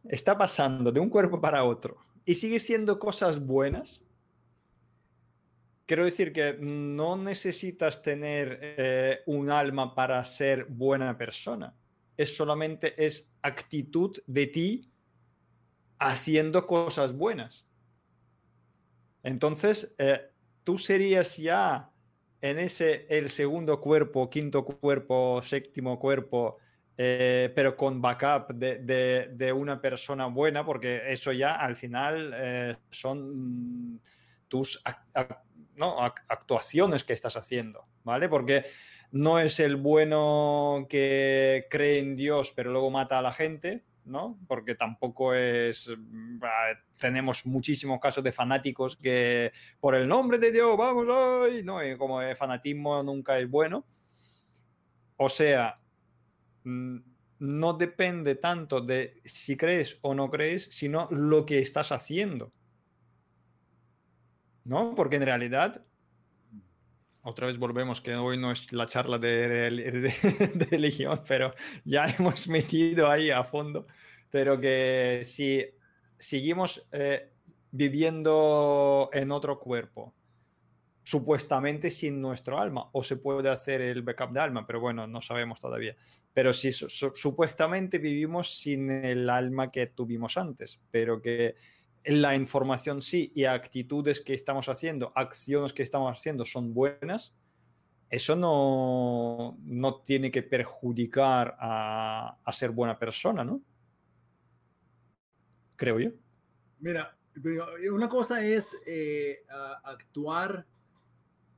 está pasando de un cuerpo para otro y sigue siendo cosas buenas, quiero decir que no necesitas tener eh, un alma para ser buena persona. Es solamente es actitud de ti haciendo cosas buenas. Entonces, eh, tú serías ya en ese, el segundo cuerpo, quinto cuerpo, séptimo cuerpo, eh, pero con backup de, una persona buena, porque eso ya al final eh, son tus actuaciones que estás haciendo, ¿vale? Porque no es el bueno que cree en Dios, pero luego mata a la gente, ¿no? Porque tampoco es. Mm, tenemos muchísimos casos de fanáticos que por el nombre de Dios, vamos hoy, ¿no? Y como el fanatismo nunca es bueno. O sea, mm, no depende tanto de si crees o no crees, sino lo que estás haciendo. ¿No? Porque en realidad otra vez volvemos, que hoy no es la charla de, <laughs> religión, pero ya <laughs> hemos metido ahí a fondo, pero que si seguimos eh, viviendo en otro cuerpo, supuestamente sin nuestro alma, o se puede hacer el backup de alma, pero bueno, no sabemos todavía. Pero si supuestamente vivimos sin el alma que tuvimos antes, pero que la información sí y actitudes que estamos haciendo, acciones que estamos haciendo son buenas, eso no, no tiene que perjudicar a, ser buena persona, ¿no? Creo yo. Mira, una cosa es eh, actuar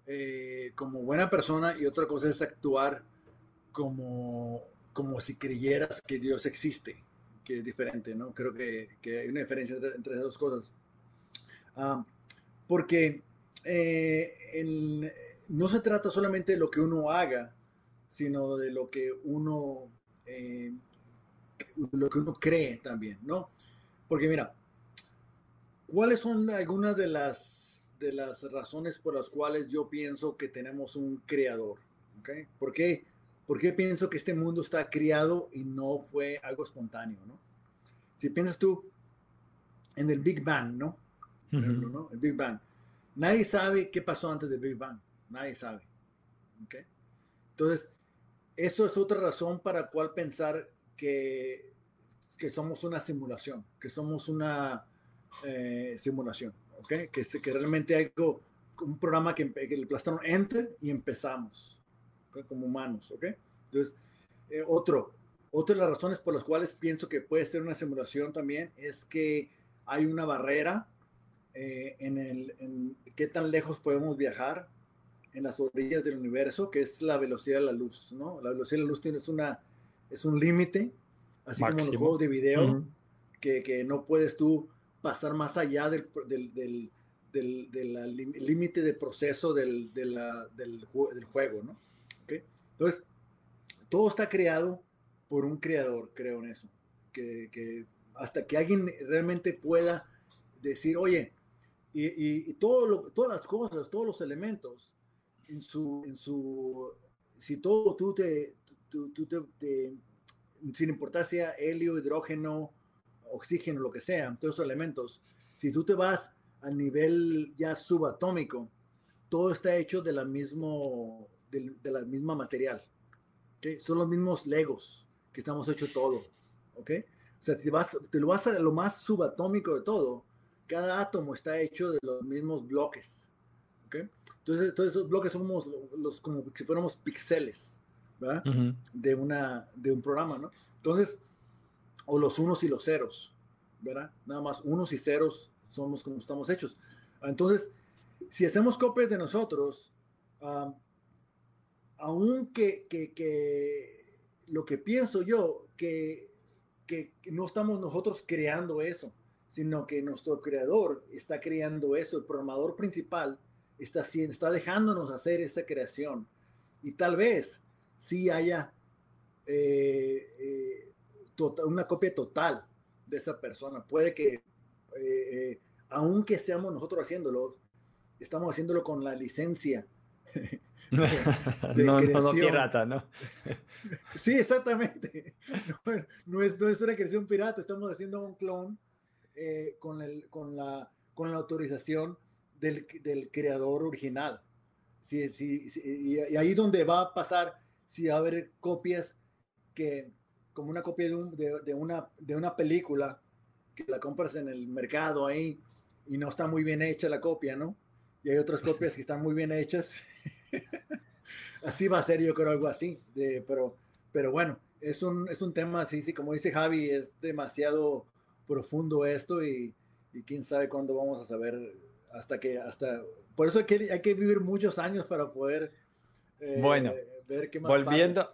eh, como buena persona y otra cosa es actuar como, como si creyeras que Dios existe es diferente, ¿no? Creo que, hay una diferencia entre, esas dos cosas. Ah, porque eh, no se trata solamente de lo que uno haga, sino de lo que uno, eh, lo que uno cree también, ¿no? Porque mira, ¿cuáles son algunas de las, de las razones por las cuales yo pienso que tenemos un creador? ¿okay? ¿Por? ¿Por qué pienso que este mundo está criado y no fue algo espontáneo, no? Si piensas tú en el Big Bang, ¿no? ¿no? El Big Bang. Nadie sabe qué pasó antes del Big Bang. Nadie sabe. ¿Okay? Entonces, eso es otra razón para cual pensar que, que somos una simulación, que somos una eh, simulación, ¿ok? Que, que realmente hay algo, un programa que, que le aplastaron enter y empezamos como humanos, ¿ok? Entonces, eh, otro, otra de las razones por las cuales pienso que puede ser una simulación también es que hay una barrera eh, en, el, en qué tan lejos podemos viajar en las orillas del universo, que es la velocidad de la luz, ¿no? La velocidad de la luz tiene, es, una, es un límite, así como en los juegos de video, que, que, no puedes tú pasar más allá del, del, del, del límite de proceso del, del, del, juego, ¿no? Entonces, todo está creado por un creador, creo en eso, que, hasta que alguien realmente pueda decir, oye, y, todo lo, todas las cosas, todos los elementos, en su, si todo tú te, tú, tú te, sin importar sea helio, hidrógeno, oxígeno, lo que sea, todos esos elementos, si tú te vas al nivel ya subatómico, todo está hecho de la, mismo, de, de la misma material. ¿okay? Son los mismos legos que estamos hechos todo. ¿ok? O sea, te, vas, te lo vas a lo más subatómico de todo. Cada átomo está hecho de los mismos bloques. ¿ok? Entonces, todos esos bloques somos los, como si fuéramos píxeles, de, una, de un programa, ¿no? Entonces, o los unos y los ceros, ¿verdad? Nada más unos y ceros somos como estamos hechos. Entonces, si hacemos copias de nosotros, um, aunque que, que, lo que pienso yo, que, que, no estamos nosotros creando eso, sino que nuestro creador está creando eso, el programador principal está, está dejándonos hacer esa creación. Y tal vez sí haya eh, eh, tota, una copia total de esa persona. Puede que, eh, aunque seamos nosotros haciéndolo, estamos haciéndolo con la licencia. <laughs> <laughs> no, no, no, pirata, ¿no? <laughs> sí, exactamente. <laughs> No, es, no, es, una creación pirata, estamos haciendo un clon con, el, con, la, con la autorización del, del creador original. Sí, sí, y, ahí donde va a pasar, si va a haber copias que, como una copia de, un, de, de, una, de una película, que la compras en el mercado ahí y no está muy bien hecha la copia, ¿no? Y hay otras copias que están muy bien hechas. <laughs> así va a ser, yo creo, algo así. De, pero, pero bueno, es un, es un tema, sí, sí, como dice Javi, es demasiado profundo esto y, y quién sabe cuándo vamos a saber hasta que, hasta, por eso hay que, hay que vivir muchos años para poder eh, bueno, ver qué más volviendo,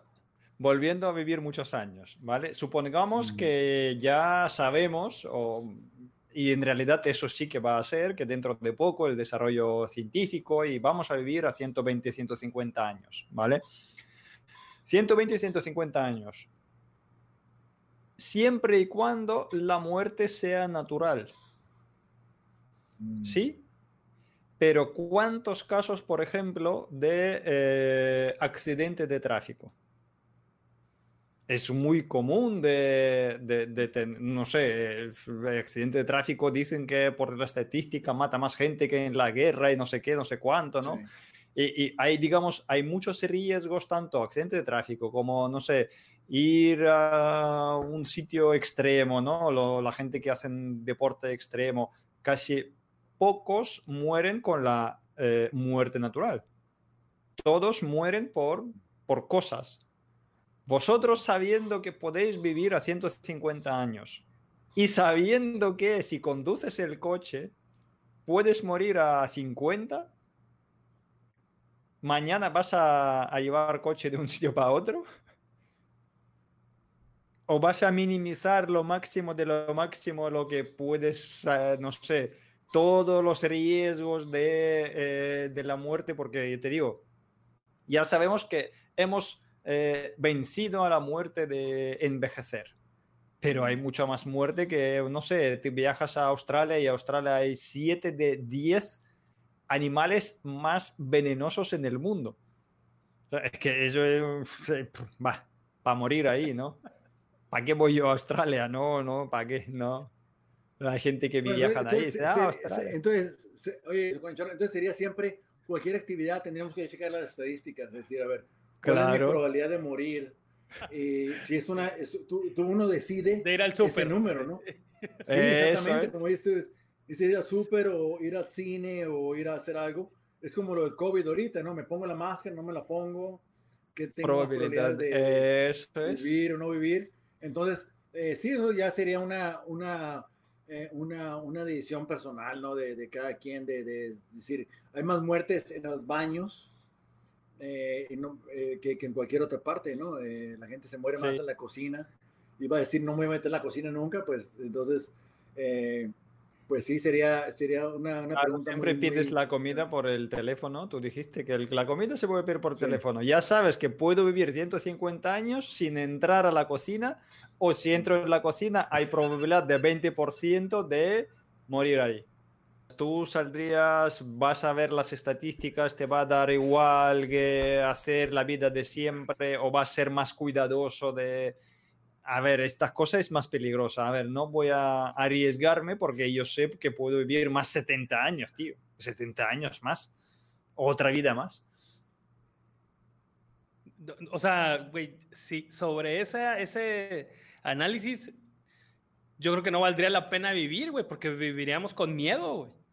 volviendo a vivir muchos años, ¿vale? Supongamos que ya sabemos, o, y en realidad eso sí que va a ser, que dentro de poco el desarrollo científico y vamos a vivir a 120, 150 años, ¿vale? 120 y 150 años. Siempre y cuando la muerte sea natural. Mm. ¿Sí? Pero ¿cuántos casos, por ejemplo, de eh, accidentes de tráfico? Es muy común de, de, no sé, el accidente de tráfico dicen que por la estadística mata más gente que en la guerra y no sé qué, no sé cuánto, ¿no? Y, hay, digamos, hay muchos riesgos, tanto accidente de tráfico como, no sé, ir a un sitio extremo, ¿no? la gente que hacen deporte extremo, casi pocos mueren con la eh, muerte natural. Todos mueren por, por cosas. Vosotros sabiendo que podéis vivir a 150 años y sabiendo que si conduces el coche puedes morir a 50, mañana vas a, a llevar coche de un sitio para otro. ¿O vas a minimizar lo máximo de lo máximo lo que puedes, eh, no sé, todos los riesgos de, eh, de, la muerte, porque yo te digo, ya sabemos que hemos eh, vencido a la muerte de envejecer, pero hay mucha más muerte que, no sé, te viajas a Australia y en Australia hay 7 de 10 animales más venenosos en el mundo. es que eso <laughs> va, para morir ahí, ¿no? ¿Para qué voy yo a Australia? No, no, ¿para qué? No. La gente que viaja ahí. Ah, entonces, oye, entonces sería siempre cualquier actividad tendríamos que checar las estadísticas, es decir, a ver, cuál es mi probabilidad de morir. Eh, si es una, tú, uno decide de ir al super. ese número, ¿no? <laughs> Sí, exactamente, como dices, ir al súper o ir al cine o ir a hacer algo. Es como lo del COVID ahorita, ¿no? Me pongo la máscara, no me la pongo, que tengo probabilidad, de, vivir o no vivir. Entonces, eh, sí, eso ya sería una, una, eh, una, una, decisión personal, ¿no? De, de cada quien, de, de, decir, hay más muertes en los baños eh, eh, que, que, en cualquier otra parte, ¿no? la gente se muere más en la cocina. Iba a decir, no me voy a meter en la cocina nunca, pues entonces pues sí, sería, sería una, una pregunta. Siempre pides la comida por el teléfono. Tú dijiste que la comida se puede pedir por teléfono. Ya sabes que puedo vivir 150 años sin entrar a la cocina o si entro en la cocina hay probabilidad de 20% de morir ahí. Tú saldrías, vas a ver las estadísticas, te va a dar igual que hacer la vida de siempre o vas a ser más cuidadoso de, a ver, esta cosa es más peligrosa. A ver, no voy a arriesgarme porque yo sé que puedo vivir más 70 años, tío. 70 años más. Otra vida más. O sea, güey, sí, sobre esa, ese análisis, yo creo que no valdría la pena vivir, güey, porque viviríamos con miedo, güey.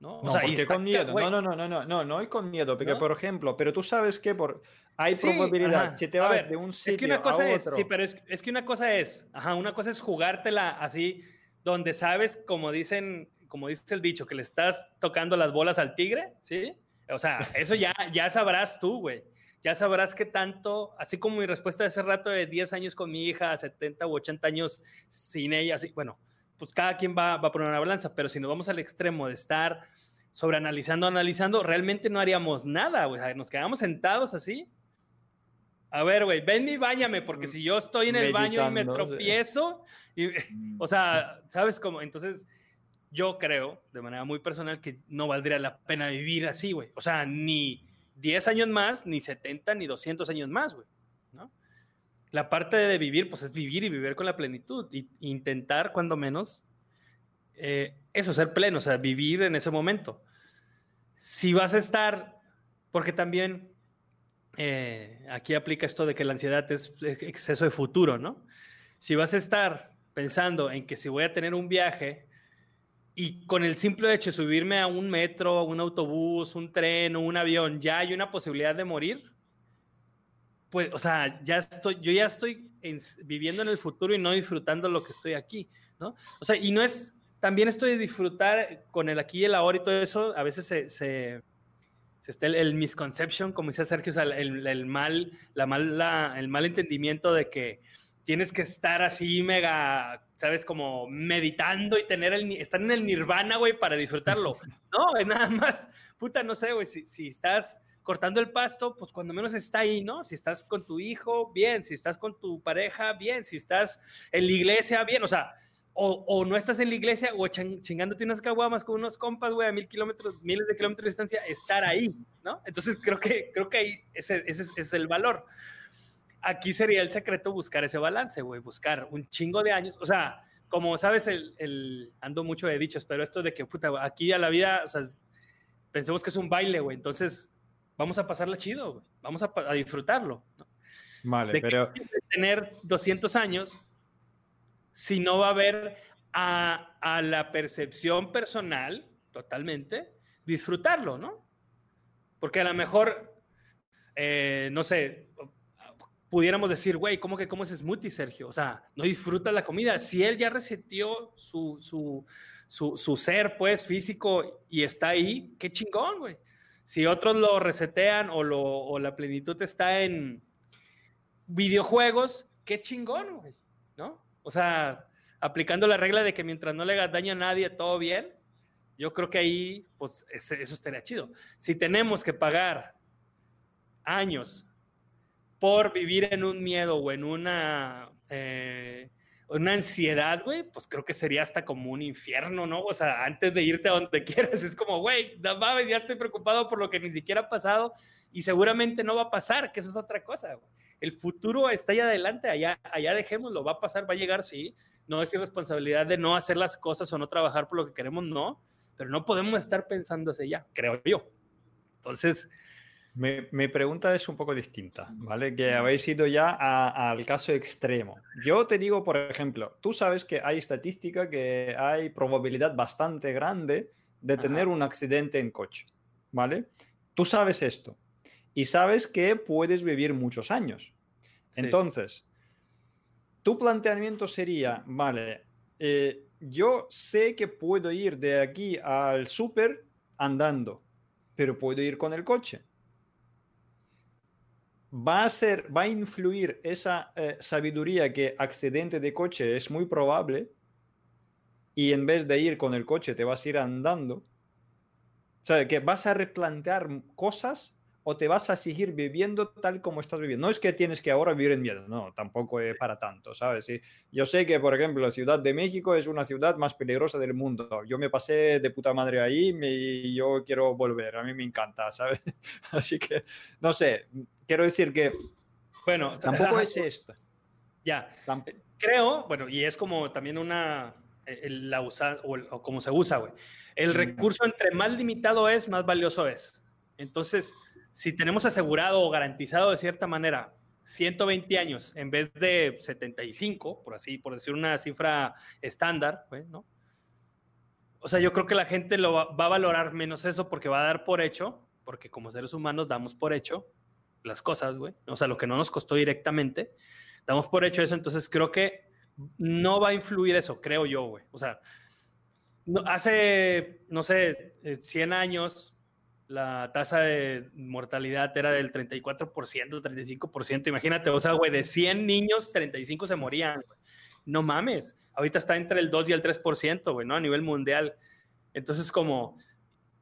¿No? O sea, y con miedo. No, no, no, no, no, no, no hay con miedo, porque por ejemplo, pero tú sabes que por hay probabilidad si te vas de un sitio es que una cosa es, sí, pero es, es, que una cosa es, ajá, una cosa es jugártela así donde sabes, como dicen, como dice el dicho, que le estás tocando las bolas al tigre, ¿sí? O sea, eso ya ya sabrás tú, güey. Ya sabrás qué tanto, así como mi respuesta de ese rato de 10 años con mi hija, 70 u 80 años sin ella, así, bueno, pues cada quien va, va a poner una balanza, pero si nos vamos al extremo de estar sobreanalizando, analizando, realmente no haríamos nada, güey. Nos quedamos sentados así. A ver, güey, ven y bañame, porque si yo estoy en el baño y me tropiezo, y, <laughs> o sea, ¿sabes cómo? Entonces, yo creo, de manera muy personal, que no valdría la pena vivir así, güey. O sea, ni 10 años más, ni 70, ni 200 años más, güey la parte de vivir, pues es vivir y vivir con la plenitud. Y intentar, cuando menos, eh, eso, ser pleno, o sea, vivir en ese momento. Si vas a estar, porque también eh, aquí aplica esto de que la ansiedad es exceso de futuro, ¿no? Si vas a estar pensando en que si voy a tener un viaje y con el simple hecho de subirme a un metro, un autobús, un tren o un avión, ya hay una posibilidad de morir, pues, o sea, ya estoy, yo ya estoy viviendo en el futuro y no disfrutando lo que estoy aquí, ¿no? O sea, y no es, también estoy de disfrutar con el aquí y el ahora y todo eso, a veces se, se, está el, misconception, como decía Sergio, o sea, el, el mal, la mal, el mal entendimiento de que tienes que estar así mega, ¿sabes? Como meditando y tener el, estar en el nirvana, güey, para disfrutarlo. <laughs> No, es nada más, puta, no sé, güey, si, si estás cortando el pasto, pues cuando menos está ahí, ¿no? Si estás con tu hijo, bien, si estás con tu pareja, bien, si estás en la iglesia, bien, o sea, o, no estás en la iglesia o chingándote unas caguamas con unos compas, güey, a mil kilómetros, miles de kilómetros de distancia, estar ahí, ¿no? Entonces creo que, creo que ahí ese, ese, es el valor. Aquí sería el secreto buscar ese balance, güey, buscar un chingo de años, o sea, como sabes, el, el, ando mucho de dichos, pero esto de que, puta, aquí a la vida, o sea, pensemos que es un baile, güey, entonces vamos a pasarla chido, vamos a, disfrutarlo. Vale, pero... tener 200 años si no va a haber a, la percepción personal, totalmente, disfrutarlo, ¿no? Porque a lo mejor, eh, no sé, pudiéramos decir, güey, ¿cómo que cómo es smoothie, Sergio? O sea, no disfruta la comida. Si él ya resetió su, su, su, su ser, pues, físico y está ahí, qué chingón, güey. Si otros lo resetean o, la plenitud está en videojuegos, qué chingón, güey, ¿no? O sea, aplicando la regla de que mientras no le hagas daño a nadie, todo bien, yo creo que ahí, pues, eso estaría chido. Si tenemos que pagar años por vivir en un miedo o en una eh, una ansiedad, güey, pues creo que sería hasta como un infierno, ¿no? O sea, antes de irte a donde <laughs> quieras, es como, güey, ya estoy preocupado por lo que ni siquiera ha pasado y seguramente no va a pasar, que esa es otra cosa, güey. El futuro está ahí adelante, allá, allá dejémoslo, va a pasar, va a llegar, sí. No es irresponsabilidad de no hacer las cosas o no trabajar por lo que queremos, no, pero no podemos estar pensando hacia allá, creo yo. Entonces, Mi, pregunta es un poco distinta, ¿vale? Que habéis ido ya al caso extremo. Yo te digo, por ejemplo, tú sabes que hay estadística que hay probabilidad bastante grande de tener un accidente en coche, ¿vale? Tú sabes esto y sabes que puedes vivir muchos años. Entonces, tu planteamiento sería, vale, eh, yo sé que puedo ir de aquí al súper andando, pero puedo ir con el coche va a ser, va a influir esa eh, sabiduría que accidente de coche es muy probable y en vez de ir con el coche te vas a ir andando. O sea, que vas a replantear cosas o te vas a seguir viviendo tal como estás viviendo. No es que tienes que ahora vivir en miedo, no, tampoco es para tanto, ¿sabes? yo sé que, por ejemplo, la Ciudad de México es una ciudad más peligrosa del mundo. Yo me pasé de puta madre ahí y yo quiero volver, a mí me encanta, <laughs> ¿sabes? Así que, no sé, quiero decir que... Bueno, tampoco es esto. Ya, creo, bueno, y es como también una, la usa, o, o como se usa, güey. El recurso entre más limitado es, más valioso es. Entonces, si tenemos asegurado o garantizado de cierta manera 120 años en vez de 75, por así, por decir una cifra estándar, ¿no? O sea, yo creo que la gente lo va, a valorar menos eso porque va a dar por hecho, porque como seres humanos damos por hecho las cosas, güey. O sea, lo que no nos costó directamente, damos por hecho eso, entonces creo que no va a influir eso, creo yo, güey. O sea, hace, no sé, 100 eh, años, la tasa de mortalidad era del 34%, 35%. Imagínate, o sea, güey, de 100 niños, 35 se morían. No mames. Ahorita está entre el 2 y el 3%, güey, ¿no? A nivel mundial. Entonces, como,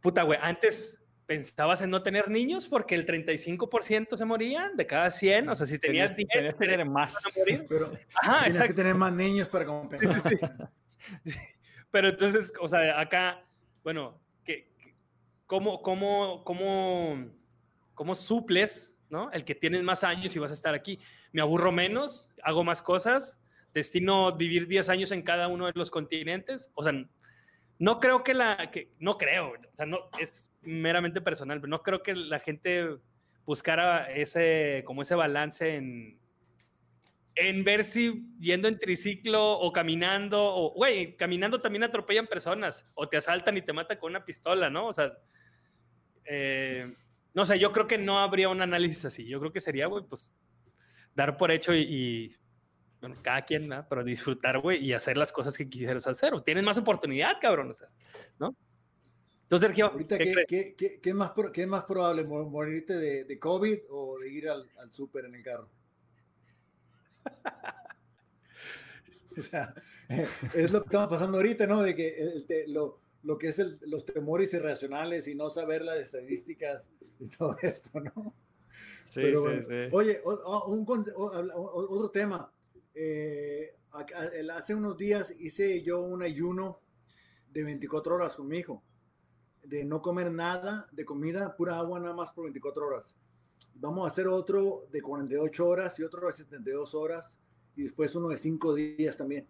puta, güey, antes pensabas en no tener niños porque el 35% se morían de cada 100. O sea, si tenías, 10, tenías que tener más. Pero Ajá, tienes que tener más niños para compensar. <laughs> Pero entonces, o sea, acá, bueno, cómo, cómo, cómo, cómo suples, ¿no? El que tienes más años y vas a estar aquí. Me aburro menos, hago más cosas, destino vivir 10 años en cada uno de los continentes. O sea, no creo que la, que, no creo, o sea, no, es meramente personal, pero no creo que la gente buscara ese, como ese balance en, en ver si yendo en triciclo o caminando, o, güey, caminando también atropellan personas, o te asaltan y te matan con una pistola, ¿no? O sea, eh, no sé, yo creo que no habría un análisis así. Yo creo que sería, güey, pues dar por hecho y, bueno, cada quien, ¿no? Pero disfrutar, güey, y hacer las cosas que quisieras hacer. O tienes más oportunidad, cabrón, o sea, ¿no? Entonces, Sergio. Ahorita, ¿qué, qué, qué, es, más, ¿qué es más probable, morirte de, de COVID o de ir al, al súper en el carro? <laughs> o sea, <laughs> es lo que estamos pasando ahorita, ¿no? De que lo, lo que es los temores irracionales y no saber las estadísticas y <laughs> todo esto, ¿no? Sí, sí, sí. Oye, otro tema. Eh, hace unos días hice yo un ayuno de 24 horas con mi hijo, de no comer nada de comida, pura agua nada más por 24 horas. Vamos a hacer otro de 48 horas y otro de 72 horas y después uno de 5 días también.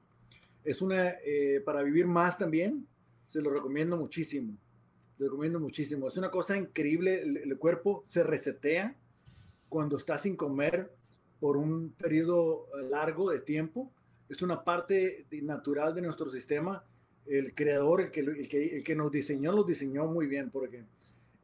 Es una eh, para vivir más también, se lo recomiendo muchísimo. Lo recomiendo muchísimo. Es una cosa increíble. El, cuerpo se resetea cuando está sin comer por un periodo largo de tiempo. Es una parte natural de nuestro sistema. El creador, el que, el que, el que nos diseñó, lo diseñó muy bien porque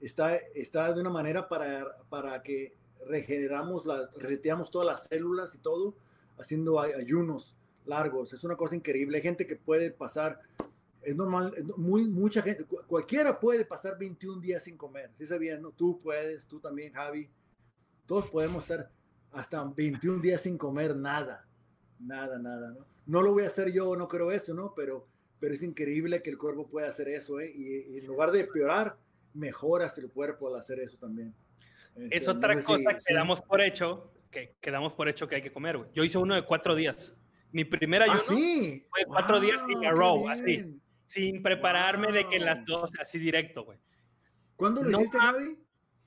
está, está de una manera para, para que regeneramos, las, reseteamos todas las células y todo, haciendo ayunos largos. Es una cosa increíble. Hay gente que puede pasar es normal, muy, mucha gente, cualquiera puede pasar 21 días sin comer, ¿sí sabían? No? Tú puedes, tú también, Javi, todos podemos estar hasta 21 días sin comer nada, nada, nada, ¿no? No lo voy a hacer yo, no creo eso, ¿no? Pero, pero es increíble que el cuerpo pueda hacer eso, ¿eh? Y, en lugar de empeorar, mejoras el cuerpo al hacer eso también. es este, otra cosa que damos por hecho, que, quedamos por hecho que hay que comer, güey. Yo hice uno de cuatro días. Mi primer ayuno ¿Ah, sí? fue cuatro días sin a row, así sin prepararme de que las dos, así directo, güey. ¿Cuándo lo hiciste, Gaby?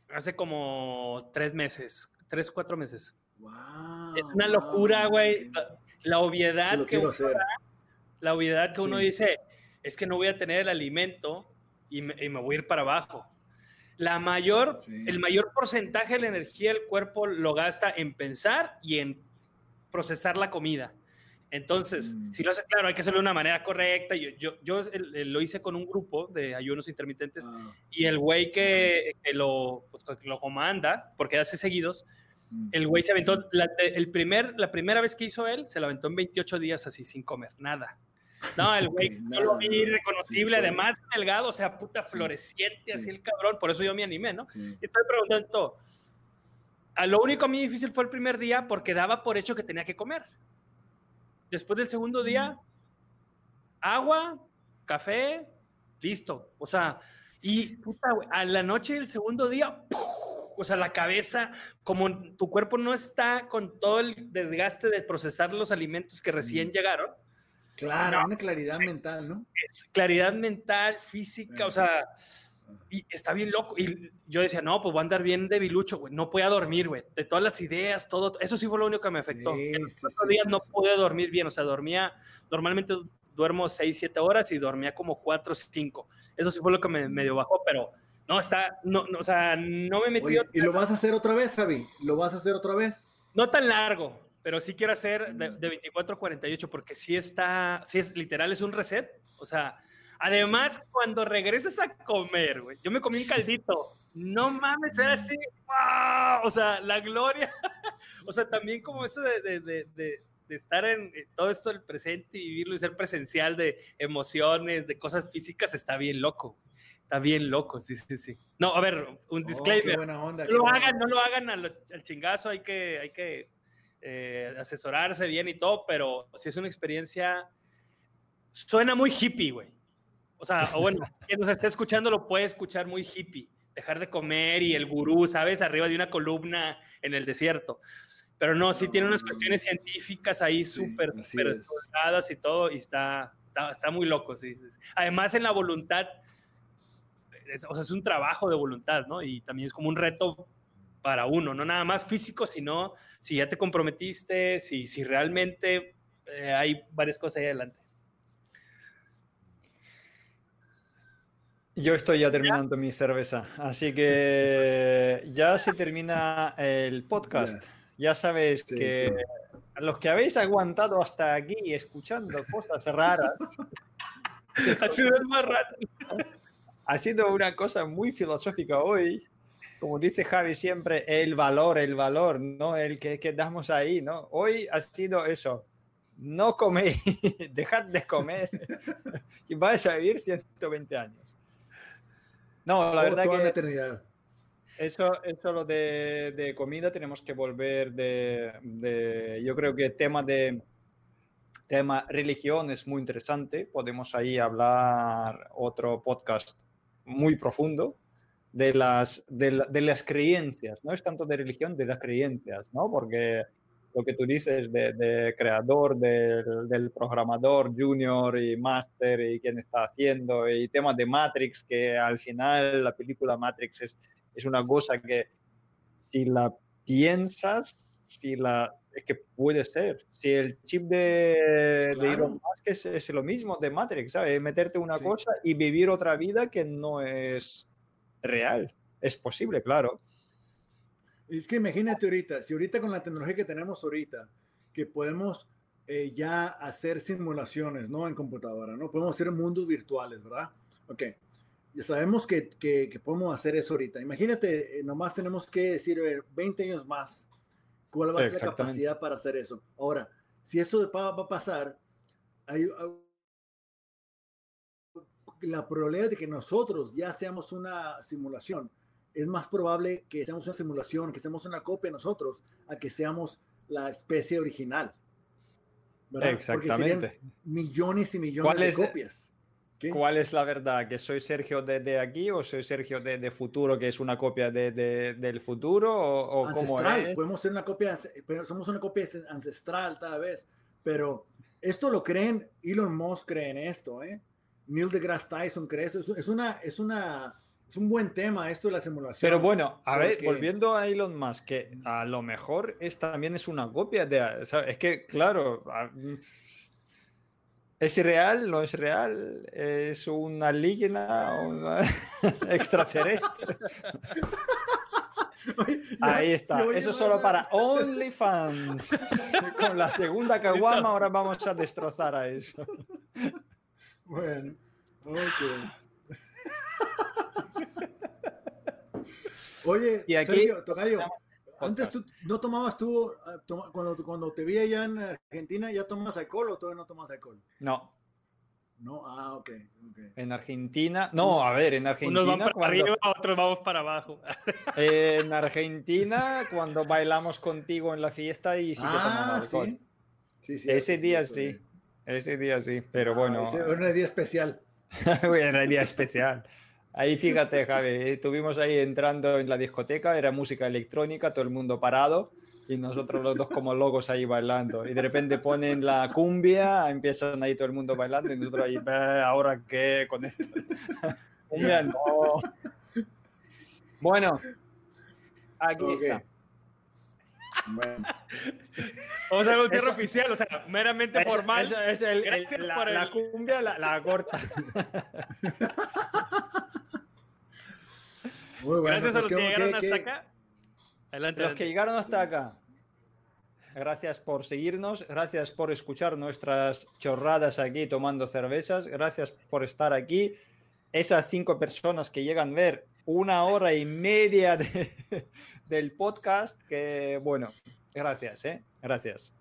Hace como tres meses, tres, cuatro meses. Wow, es una locura, güey. La, obviedad que uno la obviedad que uno dice es que no voy a tener el alimento y me, voy a ir para abajo. la mayor, el mayor porcentaje de la energía del cuerpo lo gasta en pensar y en procesar la comida. Entonces, mm. si lo haces claro, hay que hacerlo de una manera correcta. Yo, yo, yo lo hice con un grupo de ayunos intermitentes ah. y el güey que, lo, pues, lo comanda, porque hace seguidos, mm. el güey se aventó, la, el primer, la primera vez que hizo él, se lo aventó en 28 días así, sin comer, nada. No, <laughs> el güey no lo vi reconocible, además delgado, o sea, puta floreciente, así el cabrón, por eso yo me animé, ¿no? Y estoy preguntando, a lo único a mí difícil fue el primer día porque daba por hecho que tenía que comer. Después del segundo día, agua, café, listo. O sea, y puta, a la noche del segundo día, o sea, la cabeza, como tu cuerpo no está con todo el desgaste de procesar los alimentos que recién llegaron, Claro, una claridad mental, ¿no? Es claridad mental, física, o sea, y está bien loco. Y yo decía, no, pues voy a andar bien debilucho, güey. No podía dormir, güey. De todas las ideas, todo. Eso sí fue lo único que me afectó. en los días no pude dormir bien. O sea, dormía, normalmente duermo 6, 7 horas y dormía como 4, 5. Eso sí fue lo que me medio bajó, pero no, está, no, o sea, no me metí. ¿Y lo vas a hacer otra vez, Javi? ¿Lo vas a hacer otra vez? No tan largo pero sí quiero hacer de, 24 a 48 porque sí está, sí es literal, es un reset. O sea, además, cuando regreses a comer, güey, yo me comí un caldito. No mames, era así, O sea, la gloria. <laughs> o sea, también como eso de, de, de, de estar en todo esto del presente y vivirlo y ser presencial de emociones, de cosas físicas, está bien loco. Está bien loco, sí, sí, sí. No, a ver, un oh, disclaimer. no lo hagan, no lo hagan al, al, chingazo, hay que, hay que eh, asesorarse bien y todo, pero si es una experiencia, suena muy hippie, güey. O sea, o bueno, <laughs> quien nos esté escuchando lo puede escuchar muy hippie. Dejar de comer y el gurú, ¿sabes? Arriba de una columna en el desierto. Pero no, sí tiene unas cuestiones científicas ahí súper, súper y todo, y está, está, está muy loco, sí, Además, en la voluntad, o sea, es un trabajo de voluntad, ¿no? Y también es como un reto para uno, no nada más físico, sino si ya te comprometiste, si, si realmente eh, hay varias cosas ahí adelante. Yo estoy ya terminando mi cerveza, así que ya se termina el podcast. Ya sabéis que los que habéis aguantado hasta aquí escuchando cosas raras, <laughs> ha sido más raro. Ha sido una cosa muy filosófica hoy como dice Javi siempre, el valor, el valor, ¿no? El que, que damos ahí, ¿no? Hoy ha sido eso. No coméis, <laughs> dejad de comer <laughs> y vais a vivir 120 años. No, la verdad que... eternidad. Eso, eso lo de, de, comida tenemos que volver de, de, yo creo que tema de tema religión es muy interesante. Podemos ahí hablar otro podcast muy profundo de las, de, las creencias, no es tanto de religión, de las creencias, ¿no? Porque lo que tú dices de, creador, del, programador junior y master y quién está haciendo, y temas de Matrix, que al final la película Matrix es, es una cosa que si la piensas, si la, es que puede ser. Si el chip de, Elon Musk es, lo mismo de Matrix, ¿sabes? Meterte una cosa y vivir otra vida que no es real. Es posible, claro. Es que imagínate ahorita, si ahorita con la tecnología que tenemos ahorita, que podemos eh, ya hacer simulaciones, ¿no? En computadora, ¿no? Podemos hacer mundos virtuales, ¿verdad? Ok. Ya sabemos que, que, podemos hacer eso ahorita. Imagínate, eh, nomás tenemos que decir, 20 años más, ¿cuál va a ser la capacidad para hacer eso? Ahora, si eso va, va a pasar, hay, la probabilidad de que nosotros ya seamos una simulación es más probable que seamos una simulación, que seamos una copia de nosotros, a que seamos la especie original. Exactamente. millones y millones de copias. ¿Cuál es la verdad? ¿Que soy Sergio de, aquí o soy Sergio de, futuro, que es una copia de, del futuro? O, ancestral. Podemos ser una copia, pero somos una copia ancestral tal vez. Pero esto lo creen, Elon Musk cree en esto, ¿eh? Neil deGrasse Tyson cree eso. Es, una, es, una, es un buen tema esto de la simulación. Pero bueno, a ver, volviendo a Elon Musk, que a lo mejor es, también es una copia de... Es que, claro... ¿Es real? ¿No es real? ¿Es una alienígena? ¿Una <laughs> extraterrestre? <laughs> Ahí está. Eso es solo para OnlyFans. <laughs> Con la segunda caguama ahora vamos a destrozar a eso. Bueno, ok. Oye, y aquí, Sergio, Tocayo, antes tú no tomabas tú, ah, cuando, cuando te vi allá en Argentina, ¿ya tomas alcohol o todavía no tomas alcohol? No. No, ah, ok. En Argentina, no, a ver, en Argentina. Unos van para arriba, otros vamos para abajo. <laughs> En Argentina, cuando bailamos contigo en la fiesta y sí que tomamos ah, alcohol. Sí, sí, ese día sí, ese día sí, pero ah, bueno. Ese, un día especial. <laughs> un día especial. Ahí fíjate, Javi, estuvimos ahí entrando en la discoteca, era música electrónica, todo el mundo parado y nosotros los dos como locos ahí bailando. Y de repente ponen la cumbia, empiezan ahí todo el mundo bailando y nosotros ahí, ¿ahora qué con esto? <laughs> cumbia no. Bueno, aquí está. Bueno. Vamos a ver un tierra oficial, o sea, meramente formal. Eso es el, la, cumbia, la, la corta. <laughs> Gracias a los que, llegaron hasta acá. Adelante, los que llegaron hasta acá. Gracias por seguirnos, gracias por escuchar nuestras chorradas aquí tomando cervezas, gracias por estar aquí. Esas cinco personas que llegan a ver una hora y media <laughs> del podcast, que bueno, gracias, ¿eh? Gracias.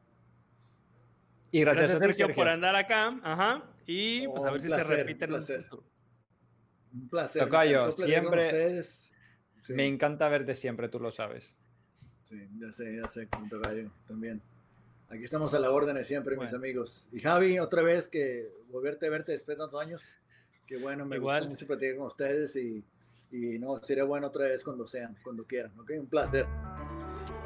Y gracias, a Sergio, por andar acá. Ajá. Y pues a ver si se repite un placer. Un placer. Tocayo, siempre. Me encanta verte siempre, tú lo sabes. Sí, ya sé, ya sé, como gallo también. Aquí estamos a la orden de siempre, mis amigos. Y Javi, otra vez que volverte a verte después de tantos años. Que bueno, me gusta mucho platicar con ustedes y, y no, sería bueno otra vez cuando sean, cuando quieran. Ok, un placer.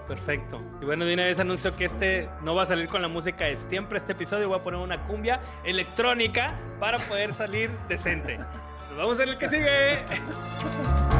Perfecto. Y bueno, de una vez anuncio que este no va a salir con la música de siempre. Este episodio voy a poner una cumbia electrónica para poder salir decente. Nos vamos en el que sigue. <laughs>